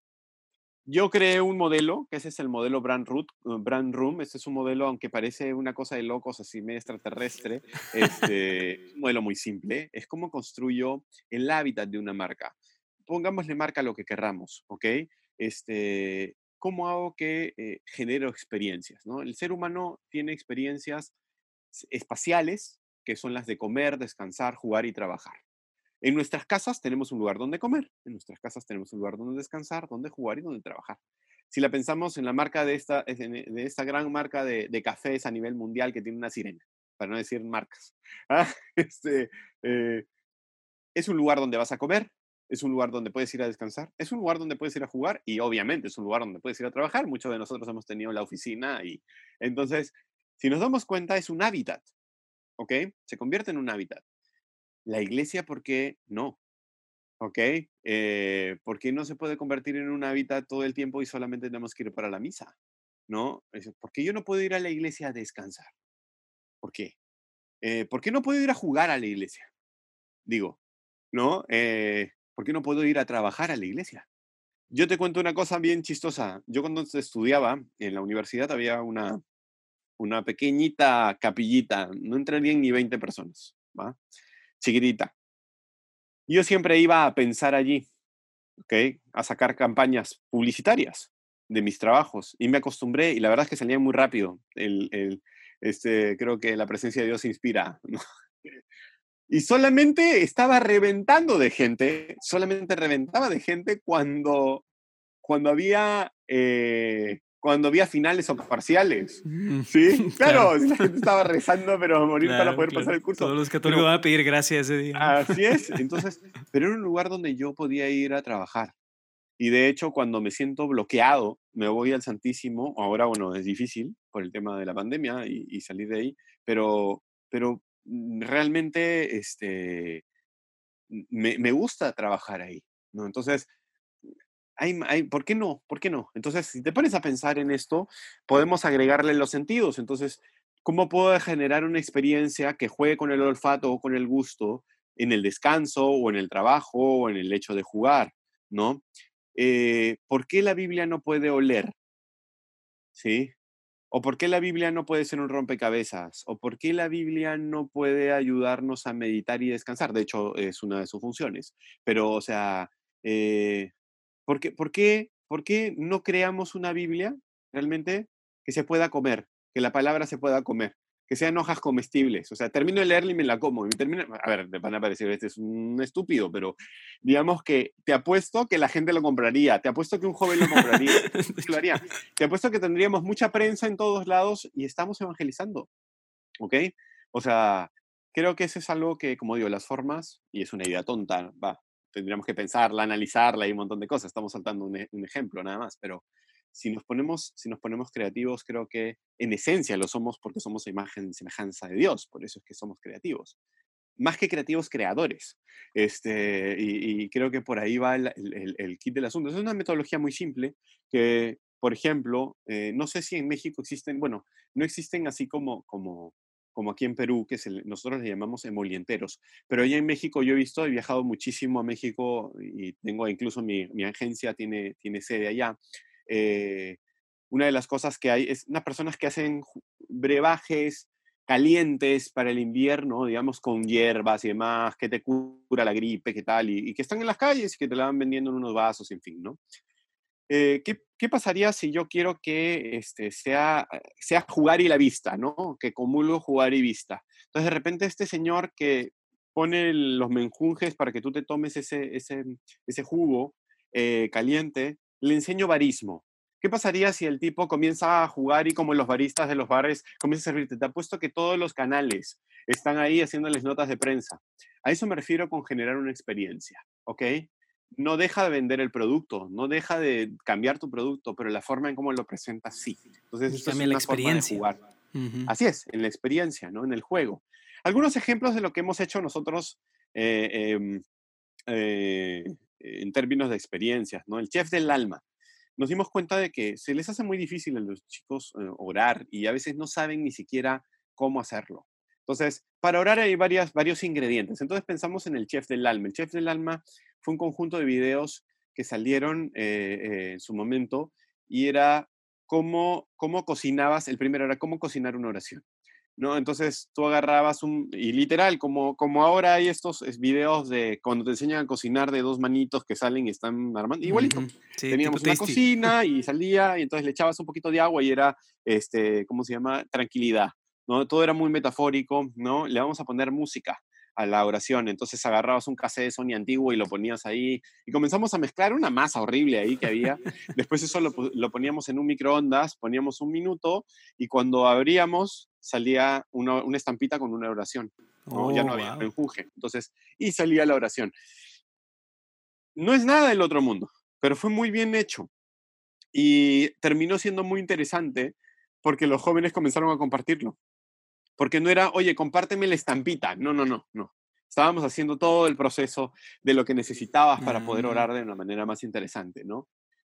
Yo creé un modelo, que ese es el modelo Brand, Root, uh, Brand Room. Este es un modelo, aunque parece una cosa de locos, así medio extraterrestre, este, un modelo muy simple. Es como construyo el hábitat de una marca pongámosle marca lo que querramos, ¿ok? Este, ¿Cómo hago que eh, genero experiencias? ¿no? El ser humano tiene experiencias espaciales, que son las de comer, descansar, jugar y trabajar. En nuestras casas tenemos un lugar donde comer, en nuestras casas tenemos un lugar donde descansar, donde jugar y donde trabajar. Si la pensamos en la marca de esta, de esta gran marca de, cafés a nivel mundial que tiene una sirena, para no decir marcas, ¿ah? este, eh, es un lugar donde vas a comer, es un lugar donde puedes ir a descansar, es un lugar donde puedes ir a jugar y obviamente es un lugar donde puedes ir a trabajar. Muchos de nosotros hemos tenido la oficina y entonces, si nos damos cuenta, es un hábitat, ¿ok? Se convierte en un hábitat. La iglesia, ¿por qué no? ¿Ok? Eh, ¿Por qué no se puede convertir en un hábitat todo el tiempo y solamente tenemos que ir para la misa? ¿No? ¿Por qué yo no puedo ir a la iglesia a descansar? ¿Por qué? Eh, ¿Por qué no puedo ir a jugar a la iglesia? Digo, ¿no? Eh, ¿Por qué no puedo ir a trabajar a la iglesia? Yo te cuento una cosa bien chistosa. Yo cuando estudiaba en la universidad había una, una pequeñita capillita, no entrarían ni 20 personas, ¿va? Chiquitita. Yo siempre iba a pensar allí, ¿ok? A sacar campañas publicitarias de mis trabajos y me acostumbré y la verdad es que salía muy rápido. El, el, este, creo que la presencia de Dios inspira. Y solamente estaba reventando de gente, solamente reventaba de gente cuando, cuando había eh, cuando había finales o parciales. Mm, ¿Sí? Claro, la gente estaba rezando, pero a morir para poder pasar el curso. Todos los católicos van a pedir gracias ese día. Así es. Entonces, pero era un lugar donde yo podía ir a trabajar. Y de hecho, cuando me siento bloqueado, me voy al Santísimo. Ahora, bueno, es difícil por el tema de la pandemia y, salir de ahí, pero, pero realmente este, me, me gusta trabajar ahí. ¿no? Entonces, ¿por qué no? ¿Por qué no? Entonces, si te pones a pensar en esto, podemos agregarle los sentidos. Entonces, ¿cómo puedo generar una experiencia que juegue con el olfato o con el gusto en el descanso o en el trabajo o en el hecho de jugar? ¿No? Eh, ¿Por qué la Biblia no puede oler? ¿Sí? ¿O por qué la Biblia no puede ser un rompecabezas? ¿O por qué la Biblia no puede ayudarnos a meditar y descansar? De hecho, es una de sus funciones. Pero, o sea, eh, ¿Por qué, por, qué, ¿Por qué no creamos una Biblia realmente que se pueda comer, que la palabra se pueda comer? que sean hojas comestibles. O sea, termino de leerla y me la como. Y termino, a ver, te van a parecer, este es un estúpido, pero digamos que te apuesto que la gente lo compraría, te apuesto que un joven lo compraría, lo haría. Te apuesto que tendríamos mucha prensa en todos lados y estamos evangelizando. ¿Ok? O sea, creo que eso es algo que, como digo, las formas, y es una idea tonta, va, tendríamos que pensarla, analizarla y un montón de cosas. Estamos saltando un, e, un, ejemplo nada más, pero si nos, ponemos, si nos ponemos creativos, creo que en esencia lo somos porque somos imagen y semejanza de Dios, por eso es que somos creativos. Más que creativos, creadores. Este, y, creo que por ahí va el, el, el, kit del asunto. Es una metodología muy simple que, por ejemplo, eh, no sé si en México existen, bueno, no existen así como, como como aquí en Perú, que nosotros le llamamos emolienteros. Pero allá en México yo he visto, he viajado muchísimo a México y tengo incluso mi, agencia tiene, sede allá. Eh, una de las cosas que hay es unas personas que hacen brebajes calientes para el invierno, digamos, con hierbas y demás, que te cura la gripe, qué tal, y, y, que están en las calles y que te la van vendiendo en unos vasos, en fin, ¿no? Eh, ¿qué, ¿qué, pasaría si yo quiero que este, sea, sea jugar y la vista, ¿no? Que comulgo jugar y vista. Entonces, de repente, este señor que pone los menjunjes para que tú te tomes ese, ese, ese jugo eh, caliente, le enseño barismo. ¿Qué pasaría si el tipo comienza a jugar y como los baristas de los bares comienza a servirte? Te apuesto que todos los canales están ahí haciéndoles notas de prensa. A eso me refiero con generar una experiencia, ¿ok? No deja de vender el producto, no deja de cambiar tu producto, pero la forma en cómo lo presentas sí. Entonces, es también la experiencia. jugar. Así es, en la experiencia, ¿no? En el juego. Algunos ejemplos de lo que hemos hecho nosotros eh, em, eh, en términos de experiencias, ¿no? El chef del alma. Nos dimos cuenta de que se les hace muy difícil a los chicos eh, orar y a veces no saben ni siquiera cómo hacerlo. Entonces, para orar hay varias, varios ingredientes. Entonces pensamos en el chef del alma. El chef del alma fue un conjunto de videos que salieron eh, en su momento y era cómo, cómo cocinabas, el primero era cómo cocinar una oración. ¿no? Entonces tú agarrabas un, y literal, como, como ahora hay estos videos de cuando te enseñan a cocinar de dos manitos que salen y están armando, igualito. Teníamos una cocina y salía y entonces le echabas un poquito de agua y era, este, ¿cómo se llama? Tranquilidad, ¿no? Todo era muy metafórico, ¿no? Le vamos a poner música a la oración. Entonces agarrabas un cassette de Sony antiguo y lo ponías ahí y comenzamos a mezclar una masa horrible ahí que había. Después eso lo, poníamos en un microondas, poníamos un minuto y cuando abríamos salía una, estampita con una oración. ya no oh, había empuje. Entonces, y salía la oración. No es nada del otro mundo, pero fue muy bien hecho. Y terminó siendo muy interesante porque los jóvenes comenzaron a compartirlo. Porque no era, oye, compárteme la estampita. No, no, no, no. Estábamos haciendo todo el proceso de lo que necesitabas para poder Ah. orar de una manera más interesante, ¿no?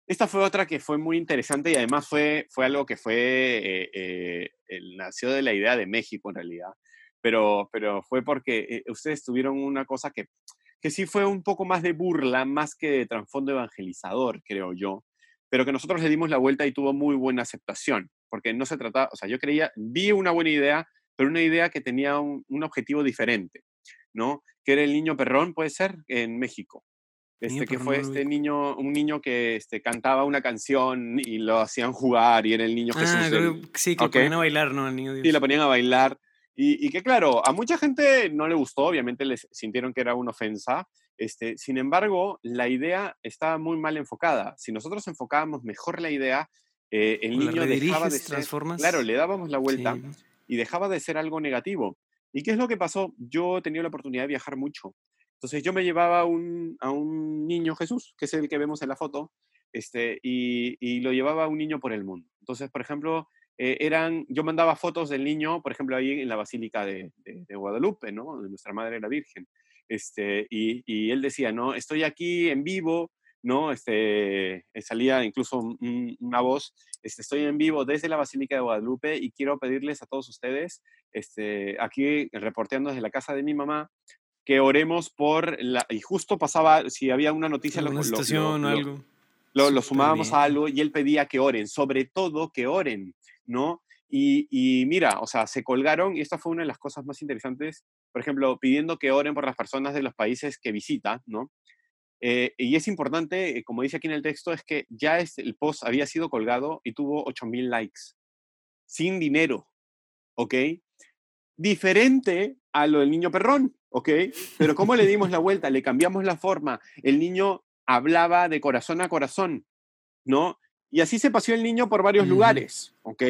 Esta fue otra que fue muy interesante y además fue, fue algo que fue, eh, eh, el- nació de la idea de México en realidad, pero, pero fue porque eh, ustedes tuvieron una cosa que, que sí fue un poco más de burla, más que de trasfondo evangelizador, creo yo, pero que nosotros le dimos la vuelta y tuvo muy buena aceptación, porque no se trataba, o sea, yo creía, vi una buena idea, pero una idea que tenía un, un objetivo diferente, ¿no? Que era el niño perrón, puede ser, en México. Este, que fue lo este niño, un niño que este, cantaba una canción y lo hacían jugar y era el niño Jesús. Ah, creo sí, que lo ok. ponían a bailar, ¿no? El niño Dios. y lo ponían a bailar. Y, y que claro, a mucha gente no le gustó, obviamente les sintieron que era una ofensa. Este, sin embargo, la idea estaba muy mal enfocada. Si nosotros enfocábamos mejor la idea, eh, el niño dejaba de ser... Claro, le dábamos la vuelta Sí. Y dejaba de ser algo negativo. ¿Y qué es lo que pasó? Yo tenía la oportunidad de viajar mucho. Entonces yo me llevaba un, a un niño Jesús, que es el que vemos en la foto, este, y, y lo llevaba a un niño por el mundo. Entonces, por ejemplo, eh, eran, yo mandaba fotos del niño, por ejemplo, ahí en la Basílica de, de- de Guadalupe, ¿no? De nuestra Madre la Virgen. Este, y, y él decía, no, estoy aquí en vivo, ¿no? Este, eh, salía incluso un- un- una voz, este, estoy en vivo desde la Basílica de Guadalupe y quiero pedirles a todos ustedes, este, aquí reporteando desde la casa de mi mamá, que oremos por la... Y justo pasaba, si había una noticia, lo, lo- lo- algo. lo, lo sumábamos a algo y él pedía que oren, sobre todo que oren, ¿no? Y, y mira, o sea, se colgaron y esta fue una de las cosas más interesantes, por ejemplo, pidiendo que oren por las personas de los países que visita, ¿no? Eh, y es importante, eh, como dice aquí en el texto, es que ya es, el post había sido colgado y tuvo 8000 likes, sin dinero, ¿ok? Diferente a lo del niño perrón, ¿ok? Pero ¿cómo le dimos la vuelta? Le cambiamos la forma. El niño hablaba de corazón a corazón, ¿no? Y así se paseó el niño por varios lugares, ¿ok?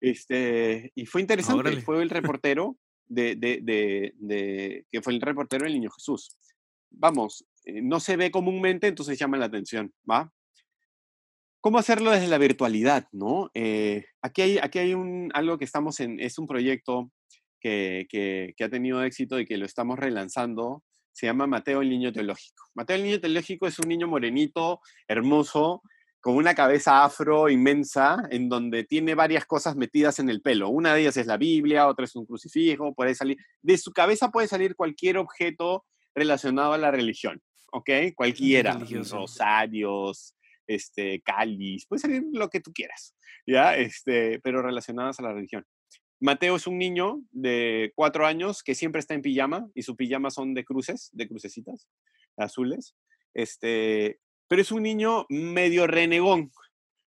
Este, y fue interesante, Órale. fue el reportero de, de, de, de- que fue el reportero del niño Jesús. Vamos, no se ve comúnmente, entonces llama la atención, ¿va? ¿Cómo hacerlo desde la virtualidad, no? Eh, aquí hay, aquí hay un, algo que estamos en, es un proyecto que, que, que ha tenido éxito y que lo estamos relanzando, se llama Mateo el Niño Teológico. Mateo el Niño Teológico es un niño morenito, hermoso, con una cabeza afro inmensa, en donde tiene varias cosas metidas en el pelo. Una de ellas es la Biblia, otra es un crucifijo, puede salir, de su cabeza puede salir cualquier objeto relacionado a la religión, ¿ok? Cualquiera, rosarios, este, cáliz, puede salir lo que tú quieras, ¿ya? Este, pero relacionadas a la religión. Mateo es un niño de cuatro años que siempre está en pijama y su pijama son de cruces, de crucecitas azules. Este, pero es un niño medio renegón,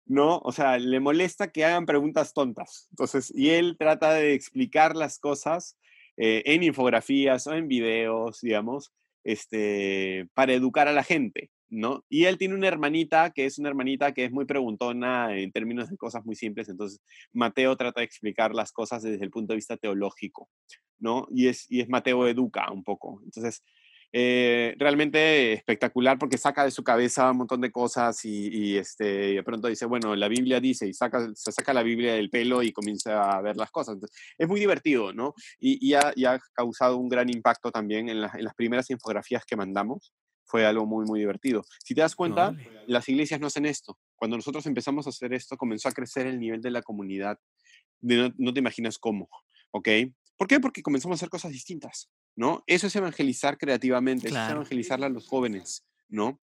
¿no? O sea, le molesta que hagan preguntas tontas. Entonces, y él trata de explicar las cosas eh, en infografías o en videos, digamos, este, para educar a la gente, ¿no? Y él tiene una hermanita que es una hermanita que es muy preguntona en términos de cosas muy simples, entonces Mateo trata de explicar las cosas desde el punto de vista teológico, ¿no? Y es, y es Mateo educa un poco. Entonces, eh, realmente espectacular porque saca de su cabeza un montón de cosas y, y, este, y de pronto dice, bueno, la Biblia dice, y saca, se saca la Biblia del pelo y comienza a ver las cosas. Entonces, es muy divertido, ¿no? Y, y, ha, causado un gran impacto también en, la, en las primeras infografías que mandamos. Fue algo muy, muy divertido. Si te das cuenta, las iglesias no hacen esto. Cuando nosotros empezamos a hacer esto, comenzó a crecer el nivel de la comunidad. De no, no te imaginas cómo, ¿ok? ¿Por qué? Porque comenzamos a hacer cosas distintas, ¿no? Eso es evangelizar creativamente, eso es Claro. evangelizarle a los jóvenes, ¿no?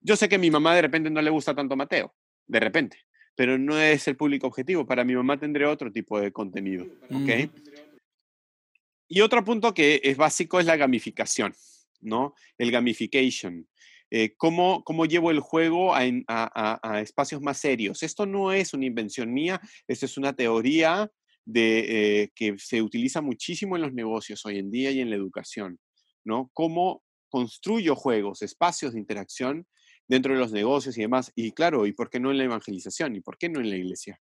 Yo sé que a mi mamá de repente no le gusta tanto Mateo, de repente, pero no es el público objetivo. Para mi mamá tendré otro tipo de contenido, ¿ok? Ujú. Y otro punto que es básico es la gamificación, ¿no? El gamification. Eh, ¿cómo, ¿Cómo llevo el juego a, en- a- a- a espacios más serios? Esto no es una invención mía, esto es una teoría de, eh, que se utiliza muchísimo en los negocios hoy en día y en la educación, ¿no? Cómo construyo juegos, espacios de interacción dentro de los negocios y demás. Y claro, ¿y por qué no en la evangelización? ¿Y por qué no en la iglesia?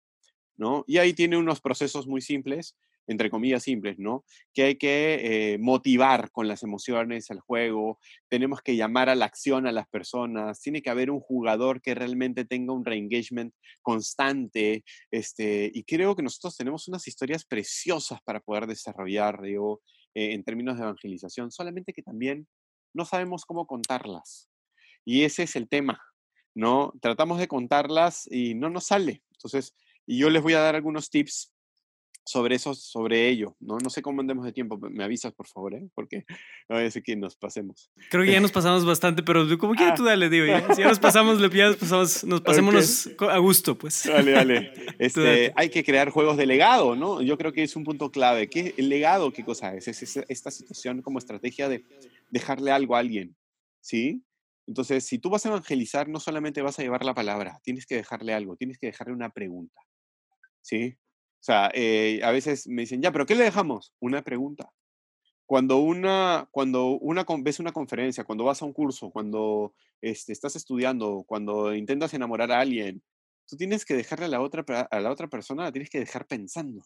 ¿No? Y ahí tiene unos procesos muy simples, entre comillas simples, ¿no? Que hay que eh, motivar con las emociones al juego, tenemos que llamar a la acción a las personas, tiene que haber un jugador que realmente tenga un reengagement constante, este, y creo que nosotros tenemos unas historias preciosas para poder desarrollar, digo, eh, en términos de evangelización, solamente que también no sabemos cómo contarlas. Y ese es el tema, ¿no? Tratamos de contarlas y no nos sale. Entonces, y yo les voy a dar algunos tips sobre eso, sobre ello. No, no sé cómo andemos de tiempo. Me avisas, por favor, ¿eh? porque no voy a decir que nos pasemos. Creo que ya nos pasamos bastante, pero como quieras tú dale, digo. Ya. Si ya nos pasamos, le nos pasamos, nos pasémonos a gusto, pues. Dale, dale. Este, hay que crear juegos de legado, ¿no? Yo creo que es un punto clave. ¿Qué, ¿El legado qué cosa es? Es esta situación como estrategia de dejarle algo a alguien, ¿sí? Entonces, si tú vas a evangelizar, no solamente vas a llevar la palabra, tienes que dejarle algo, tienes que dejarle una pregunta, ¿sí? O sea, eh, a veces me dicen, ya, pero ¿qué le dejamos? Una pregunta. Cuando, una, cuando una, ves una conferencia, cuando vas a un curso, cuando este, estás estudiando, cuando intentas enamorar a alguien, tú tienes que dejarle a la, otra, a la otra persona, la tienes que dejar pensando.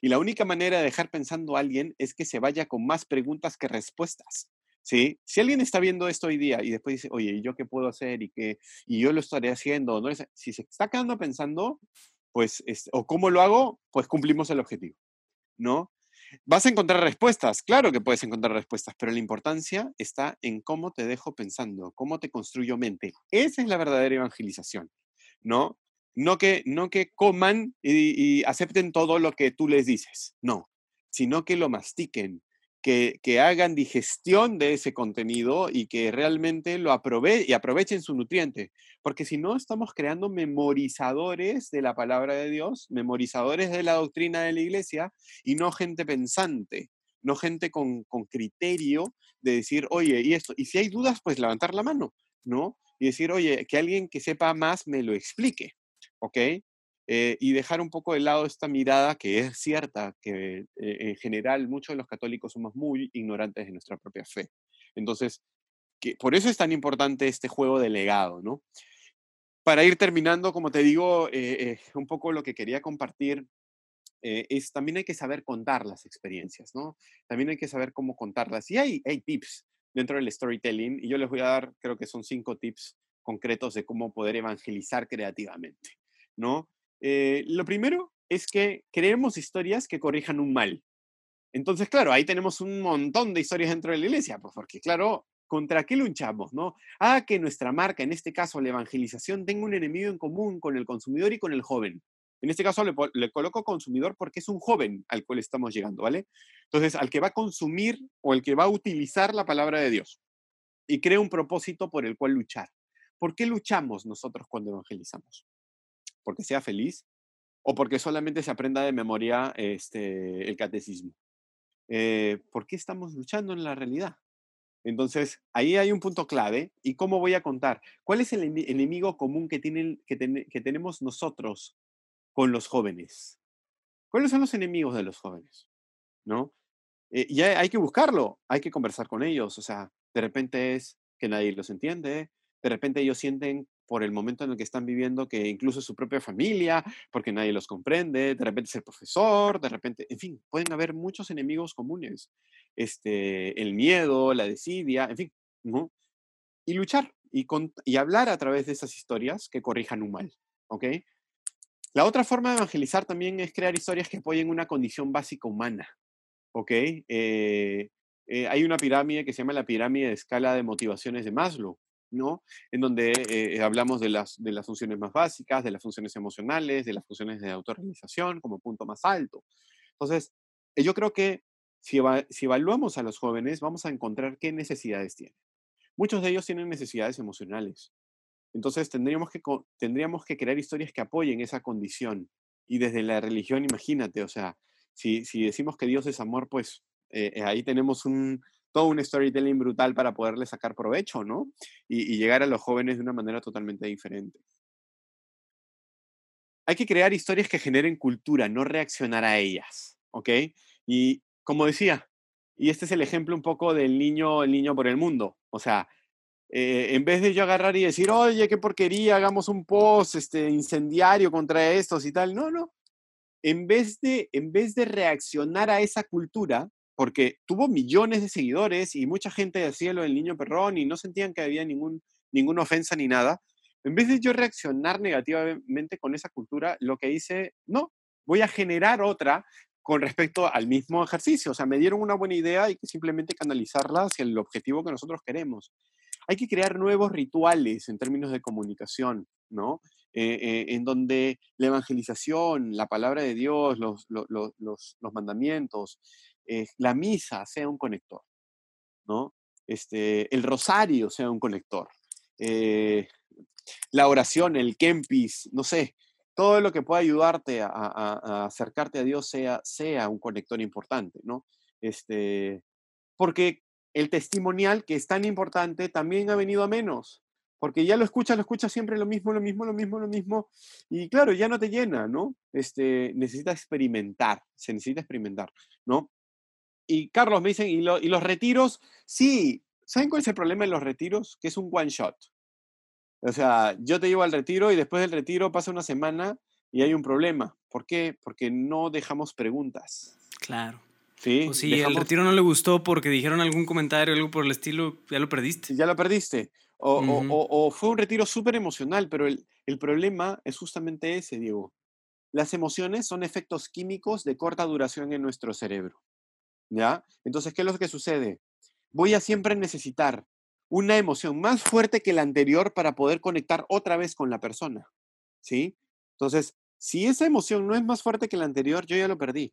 Y la única manera de dejar pensando a alguien es que se vaya con más preguntas que respuestas. ¿sí? Si alguien está viendo esto hoy día y después dice, oye, ¿y yo qué puedo hacer? Y, qué, y yo lo estaré haciendo. ¿no? Si se está quedando pensando, pues, o cómo lo hago, pues cumplimos el objetivo, ¿no? ¿Vas a encontrar respuestas? Claro que puedes encontrar respuestas, pero la importancia está en cómo te dejo pensando, cómo te construyo mente. Esa es la verdadera evangelización, ¿no? No que, no que coman y, y acepten todo lo que tú les dices, no, sino que lo mastiquen, que, hagan digestión de ese contenido y que realmente lo aprove y aprovechen su nutriente. Porque si no, estamos creando memorizadores de la palabra de Dios, memorizadores de la doctrina de la iglesia y no gente pensante, no gente con, con criterio de decir, oye, y esto, y si hay dudas, pues levantar la mano, ¿no? Y decir, oye, que alguien que sepa más me lo explique, ¿ok? Eh, y dejar un poco de lado esta mirada que es cierta, que eh, en general muchos de los católicos somos muy ignorantes de nuestra propia fe. Entonces, que, por eso es tan importante este juego de legado, ¿no? Para ir terminando, como te digo, eh, un poco lo que quería compartir es también hay que saber contar las experiencias, ¿no? También hay que saber cómo contarlas. Y hay, hay tips dentro del storytelling, y yo les voy a dar, creo que son cinco tips concretos de cómo poder evangelizar creativamente, ¿no? Eh, lo primero es que creemos historias que corrijan un mal. Entonces, claro, ahí tenemos un montón de historias dentro de la iglesia, pues porque, claro, ¿contra qué luchamos? ¿no? Ah, que nuestra marca, en este caso la evangelización, tenga un enemigo en común con el consumidor y con el joven. En este caso le, le, coloco consumidor porque es un joven al cual estamos llegando, ¿vale? Entonces, al que va a consumir o el que va a utilizar la palabra de Dios y crea un propósito por el cual luchar. ¿Por qué luchamos nosotros cuando evangelizamos? Porque sea feliz o porque solamente se aprenda de memoria este, el catecismo. Eh, ¿Por qué estamos luchando en la realidad? Entonces, ahí hay un punto clave. ¿Y cómo voy a contar? ¿Cuál es el enemigo común que, tienen, que, tenemos nosotros con los jóvenes? ¿Cuáles son los enemigos de los jóvenes? ¿No? Eh, y hay, hay que buscarlo, hay que conversar con ellos. O sea, de repente es que nadie los entiende, de repente ellos sienten por el momento en el que están viviendo, que incluso su propia familia, porque nadie los comprende, de repente ser profesor, de repente, en fin, pueden haber muchos enemigos comunes, este, el miedo, la desidia, en fin, ¿no? Y luchar y, y hablar a través de esas historias que corrijan un mal, ¿ok? La otra forma de evangelizar también es crear historias que apoyen una condición básica humana, ¿ok? Eh, eh, hay una pirámide que se llama la pirámide de escala de motivaciones de Maslow, ¿no? En donde eh, hablamos de las, de las funciones más básicas, de las funciones emocionales, de las funciones de autorrealización como punto más alto. Entonces, eh, yo creo que si, evaluamos a los jóvenes, vamos a encontrar qué necesidades tienen. Muchos de ellos tienen necesidades emocionales. Entonces, tendríamos que, tendríamos que crear historias que apoyen esa condición. Y desde la religión, imagínate, o sea, si, si decimos que Dios es amor, pues eh, ahí tenemos un, todo un storytelling brutal para poderle sacar provecho, ¿no? Y, llegar a los jóvenes de una manera totalmente diferente. Hay que crear historias que generen cultura, no reaccionar a ellas, ¿ok? Y como decía, y este es el ejemplo un poco del niño, el niño por el mundo, o sea, eh, en vez de yo agarrar y decir, oye, qué porquería, hagamos un post este, incendiario contra estos y tal, no, no. En vez, de, en vez de reaccionar a esa cultura, porque tuvo millones de seguidores y mucha gente decía lo del niño perrón y no sentían que había ningún, ninguna ofensa ni nada. En vez de yo reaccionar negativamente con esa cultura, lo que hice, no, voy a generar otra con respecto al mismo ejercicio. O sea, me dieron una buena idea y simplemente canalizarla hacia el objetivo que nosotros queremos. Hay que crear nuevos rituales en términos de comunicación, ¿no? Eh, eh, en donde la evangelización, la palabra de Dios, los, los, mandamientos, eh, la misa sea un conector, ¿no? Este, el rosario sea un conector, la oración, el kempis, no sé, todo lo que pueda ayudarte a, acercarte a Dios sea, sea un conector importante, ¿no? Este, porque el testimonial, que es tan importante, también ha venido a menos, porque ya lo escuchas, lo escuchas siempre lo mismo, lo mismo, lo mismo, lo mismo, y claro, ya no te llena, ¿no? Este, necesita experimentar, se necesita experimentar, ¿no? Y Carlos me dicen, ¿y, ¿y los retiros? Sí, ¿saben cuál es el problema de los retiros? Que es un one shot. O sea, yo te llevo al retiro y después del retiro pasa una semana y hay un problema. ¿Por qué? Porque no dejamos preguntas. Claro. Sí, o si el retiro no le gustó porque dijeron algún comentario, algo por el estilo, ya lo perdiste. Ya lo perdiste. O, o, fue un retiro súper emocional, pero el, el problema es justamente ese, Diego. Las emociones son efectos químicos de corta duración en nuestro cerebro. ¿Ya? Entonces, ¿qué es lo que sucede? Voy a siempre necesitar una emoción más fuerte que la anterior para poder conectar otra vez con la persona. ¿Sí? Entonces, si esa emoción no es más fuerte que la anterior, yo ya lo perdí.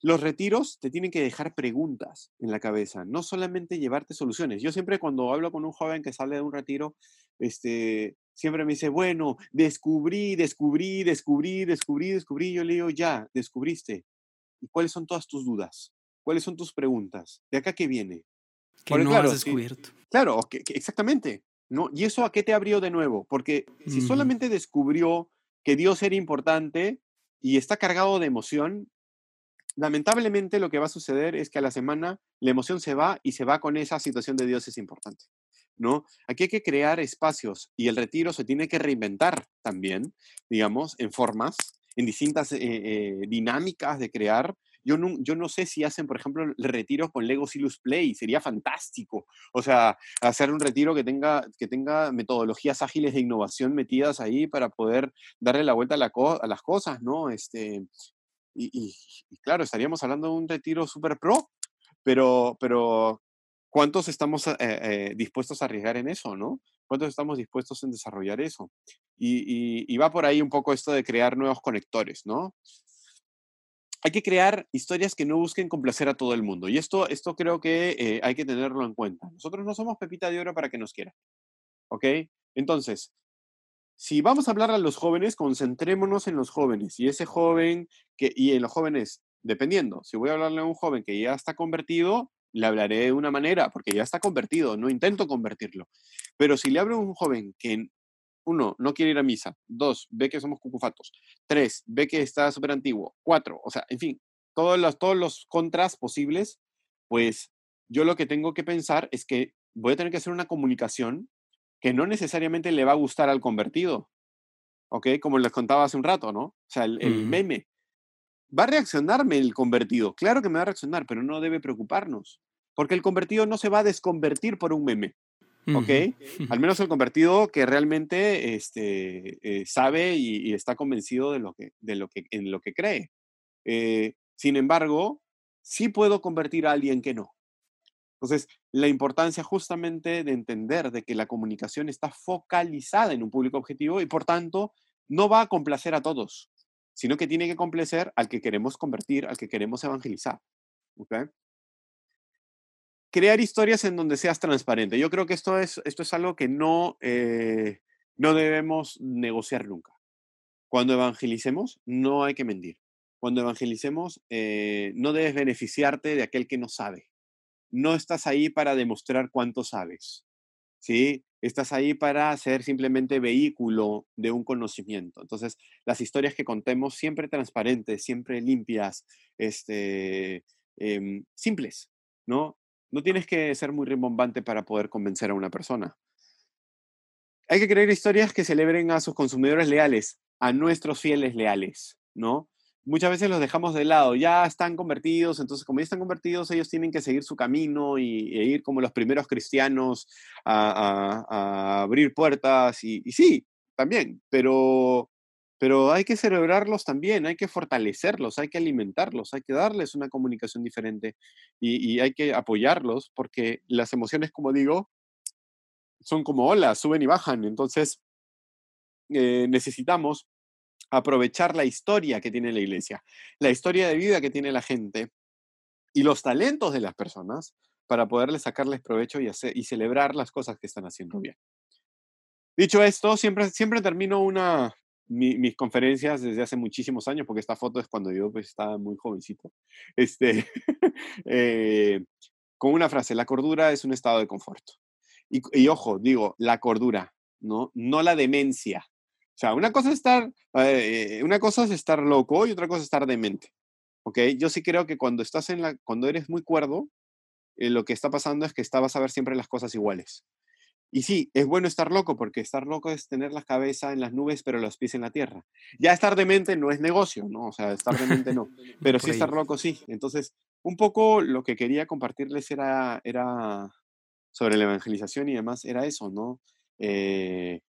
Los retiros te tienen que dejar preguntas en la cabeza, no solamente llevarte soluciones. Yo siempre cuando hablo con un joven que sale de un retiro, este, siempre me dice, bueno, descubrí, descubrí, descubrí, descubrí, descubrí. Yo le digo, ya, descubriste. ¿Y cuáles son todas tus dudas? ¿Cuáles son tus preguntas? ¿De acá qué viene? Que no has descubierto. claro, exactamente. ¿no? ¿Y eso a qué te abrió de nuevo? Porque si solamente descubrió que Dios era importante y está cargado de emoción, lamentablemente lo que va a suceder es que a la semana la emoción se va y se va con esa situación de Dios es importante. ¿no? Aquí hay que crear espacios y el retiro se tiene que reinventar también, digamos, en formas, en distintas eh, eh, dinámicas de crear yo no, yo no sé si hacen, por ejemplo, retiros con Lego Silus Play, sería fantástico. O sea, hacer un retiro que tenga, que tenga metodologías ágiles de innovación metidas ahí para poder darle la vuelta a, las cosas, ¿no? Este, y, claro, estaríamos hablando de un retiro súper pro, pero, pero ¿cuántos estamos eh, eh, dispuestos a arriesgar en eso, no? ¿Cuántos estamos dispuestos en desarrollar eso? Y, y, va por ahí un poco esto de crear nuevos conectores, ¿no? Hay que crear historias que no busquen complacer a todo el mundo. Y esto, esto creo que eh, hay que tenerlo en cuenta. Nosotros no somos pepita de oro para que nos quieran. ¿Ok? Entonces, si vamos a hablar a los jóvenes, concentrémonos en los jóvenes. Y ese joven, que, y en los jóvenes, dependiendo, si voy a hablarle a un joven que ya está convertido, le hablaré de una manera, porque ya está convertido, no intento convertirlo. Pero si le hablo a un joven que uno, no quiere ir a misa. Dos, ve que somos cucufatos. Tres, ve que está súper antiguo. Cuatro, o sea, en fin, todos los, todos los contras posibles, pues yo lo que tengo que pensar es que voy a tener que hacer una comunicación que no necesariamente le va a gustar al convertido. ¿Ok? Como les contaba hace un rato, ¿no? O sea, el, el meme. Va a reaccionarme el convertido. Claro que me va a reaccionar, pero no debe preocuparnos. Porque el convertido no se va a desconvertir por un meme. ¿Ok? Al menos el convertido que realmente este, eh, sabe y, está convencido de lo que, de lo que, en lo que cree. Eh, sin embargo, sí puedo convertir a alguien que no. Entonces, la importancia justamente de entender de que la comunicación está focalizada en un público objetivo y por tanto no va a complacer a todos, sino que tiene que complacer al que queremos convertir, al que queremos evangelizar. ¿okay? Crear historias en donde seas transparente. Yo creo que esto es, esto es algo que no, eh, no debemos negociar nunca. Cuando evangelicemos, no hay que mentir. Cuando evangelicemos, eh, no debes beneficiarte de aquel que no sabe. No estás ahí para demostrar cuánto sabes. ¿sí? Estás ahí para ser simplemente vehículo de un conocimiento. Entonces, las historias que contemos siempre transparentes, siempre limpias, este, em, simples, ¿no? No tienes que ser muy rimbombante para poder convencer a una persona. Hay que crear historias que celebren a sus consumidores leales, a nuestros fieles leales, ¿no? Muchas veces los dejamos de lado, ya están convertidos, entonces como ya están convertidos, ellos tienen que seguir su camino y, e ir como los primeros cristianos a, abrir puertas y, y sí, también, pero pero hay que celebrarlos también, hay que fortalecerlos, hay que alimentarlos, hay que darles una comunicación diferente y, hay que apoyarlos porque las emociones, como digo, son como olas, suben y bajan. Entonces, eh, necesitamos aprovechar la historia que tiene la iglesia, la historia de vida que tiene la gente y los talentos de las personas para poderles sacarles provecho y, hacer, y celebrar las cosas que están haciendo bien. Dicho esto, siempre, siempre termino una, mis conferencias desde hace muchísimos años, porque esta foto es cuando yo pues, estaba muy jovencito, este, eh, con una frase, la cordura es un estado de confort. Y, ojo, digo, la cordura, ¿no? no la demencia. O sea, una cosa, es estar, eh, una cosa es estar loco y otra cosa es estar demente. ¿ok? Yo sí creo que cuando, estás en la, cuando eres muy cuerdo, eh, lo que está pasando es que está, vas a ver siempre las cosas iguales. Y sí, es bueno estar loco, porque estar loco es tener la cabeza en las nubes, pero los pies en la tierra. Ya estar demente no es negocio, ¿no? O sea, estar demente no, pero sí estar loco sí. Entonces, un poco lo que quería compartirles era, era sobre la evangelización y demás, era eso, ¿no? Eh,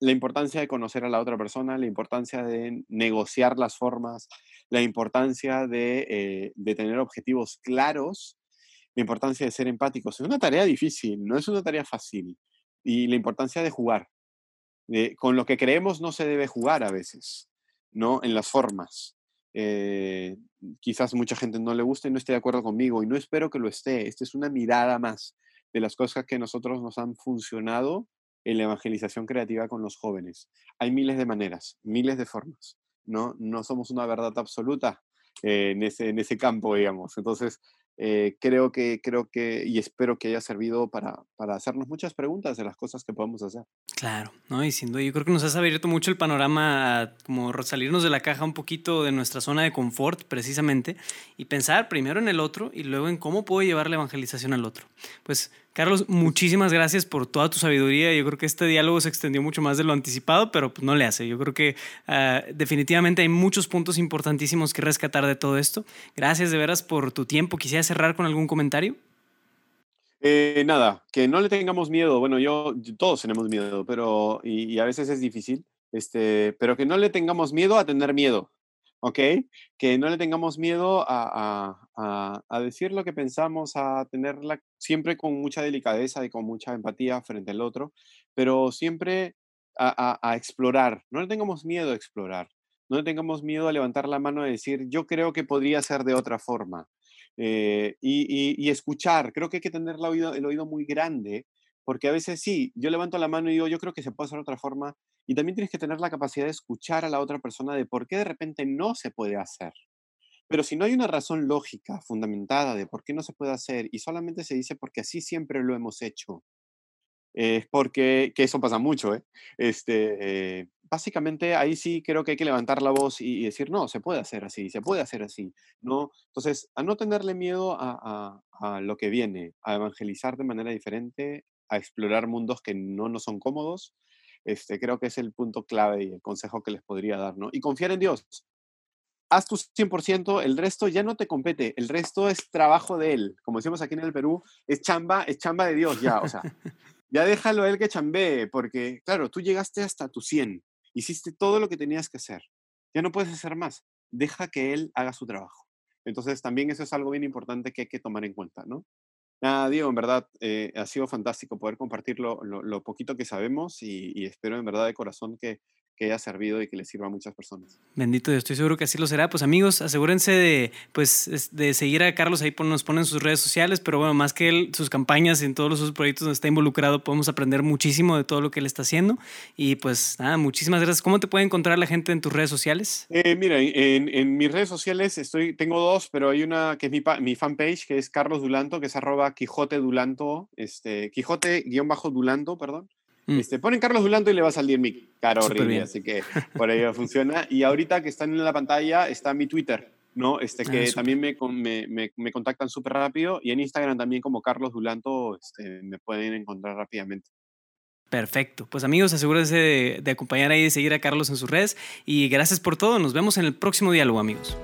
la importancia de conocer a la otra persona, la importancia de negociar las formas, la importancia de, eh, de tener objetivos claros, la importancia de ser empáticos. Es una tarea difícil, no es una tarea fácil y la importancia de jugar. con lo que creemos no se debe jugar a veces, ¿no? En las formas. Eh, quizás mucha gente no le guste y no esté de acuerdo conmigo y no espero que lo esté. Esta es una mirada más de las cosas que nosotros nos han funcionado en la evangelización creativa con los jóvenes. Hay miles de maneras, miles de formas, ¿no? No somos una verdad absoluta eh, en, ese, en ese campo, digamos. Entonces, eh, creo, que, creo que y espero que haya servido para, para hacernos muchas preguntas de las cosas que podemos hacer. Claro, ¿no? Y sin duda, yo creo que nos has abierto mucho el panorama, como salirnos de la caja un poquito de nuestra zona de confort, precisamente, y pensar primero en el otro y luego en cómo puedo llevar la evangelización al otro. Pues Carlos, muchísimas gracias por toda tu sabiduría. Yo creo que este diálogo se extendió mucho más de lo anticipado, pero pues no le hace. Yo creo que ah, definitivamente hay muchos puntos importantísimos que rescatar de todo esto. Gracias de veras por tu tiempo. Quisiera cerrar con algún comentario. Eh, nada, que no le tengamos miedo. Bueno, yo, todos tenemos miedo, pero y, a veces es difícil. Este, pero que no le tengamos miedo a tener miedo. ¿Ok? Que no le tengamos miedo a, decir lo que pensamos, a tenerla siempre con mucha delicadeza y con mucha empatía frente al otro, pero siempre a, explorar. No le tengamos miedo a explorar. No le tengamos miedo a levantar la mano y decir, yo creo que podría ser de otra forma. Eh, y, escuchar. Creo que hay que tener el oído, el oído muy grande, porque a veces sí, yo levanto la mano y digo, yo creo que se puede hacer de otra forma, y también tienes que tener la capacidad de escuchar a la otra persona de por qué de repente no se puede hacer. Pero si no hay una razón lógica, fundamentada de por qué no se puede hacer y solamente se dice porque así siempre lo hemos hecho, es porque, que eso pasa mucho, ¿eh? Este, eh, básicamente ahí sí creo que hay que levantar la voz y, decir, no, se puede hacer así, se puede hacer así, ¿no? Entonces, a no tenerle miedo a, a, a lo que viene, a evangelizar de manera diferente, a explorar mundos que no nos son cómodos, este, creo que es el punto clave y el consejo que les podría dar, ¿no? Y confiar en Dios. Haz tu 100%, el resto ya no te compete, el resto es trabajo de Él. Como decimos aquí en el Perú, es chamba, es chamba de Dios ya, o sea, ya déjalo a Él que chambee, porque claro, tú llegaste hasta tu 100, hiciste todo lo que tenías que hacer, ya no puedes hacer más, deja que Él haga su trabajo. Entonces también eso es algo bien importante que hay que tomar en cuenta, ¿no? Nada, Diego, en verdad eh, ha sido fantástico poder compartir lo, poquito que sabemos y, espero en verdad de corazón que, que haya servido y que le sirva a muchas personas. Bendito Dios, estoy seguro que así lo será. Pues amigos, asegúrense de, pues, de seguir a Carlos, ahí nos ponen sus redes sociales, pero bueno, más que él, sus campañas y en todos los proyectos donde está involucrado, podemos aprender muchísimo de todo lo que él está haciendo. Y pues nada, muchísimas gracias. ¿Cómo te puede encontrar la gente en tus redes sociales? Eh, mira, en, en, mis redes sociales estoy, tengo dos, pero hay una que es mi, mi fanpage, que es Carlos Dulanto, que es arroba Quijote Dulanto, este, Quijote-Dulanto, perdón. Mm. Este, ponen Carlos Dulanto y le va a salir mi cara horrible, así que por ahí funciona. Y ahorita que están en la pantalla está mi Twitter, ¿no? Este, que ah, también me, me, me, contactan súper rápido y en Instagram también como Carlos Dulanto este, me pueden encontrar rápidamente. Perfecto. Pues amigos, asegúrense de, de acompañar ahí, de seguir a Carlos en sus redes y gracias por todo. Nos vemos en el próximo diálogo, amigos.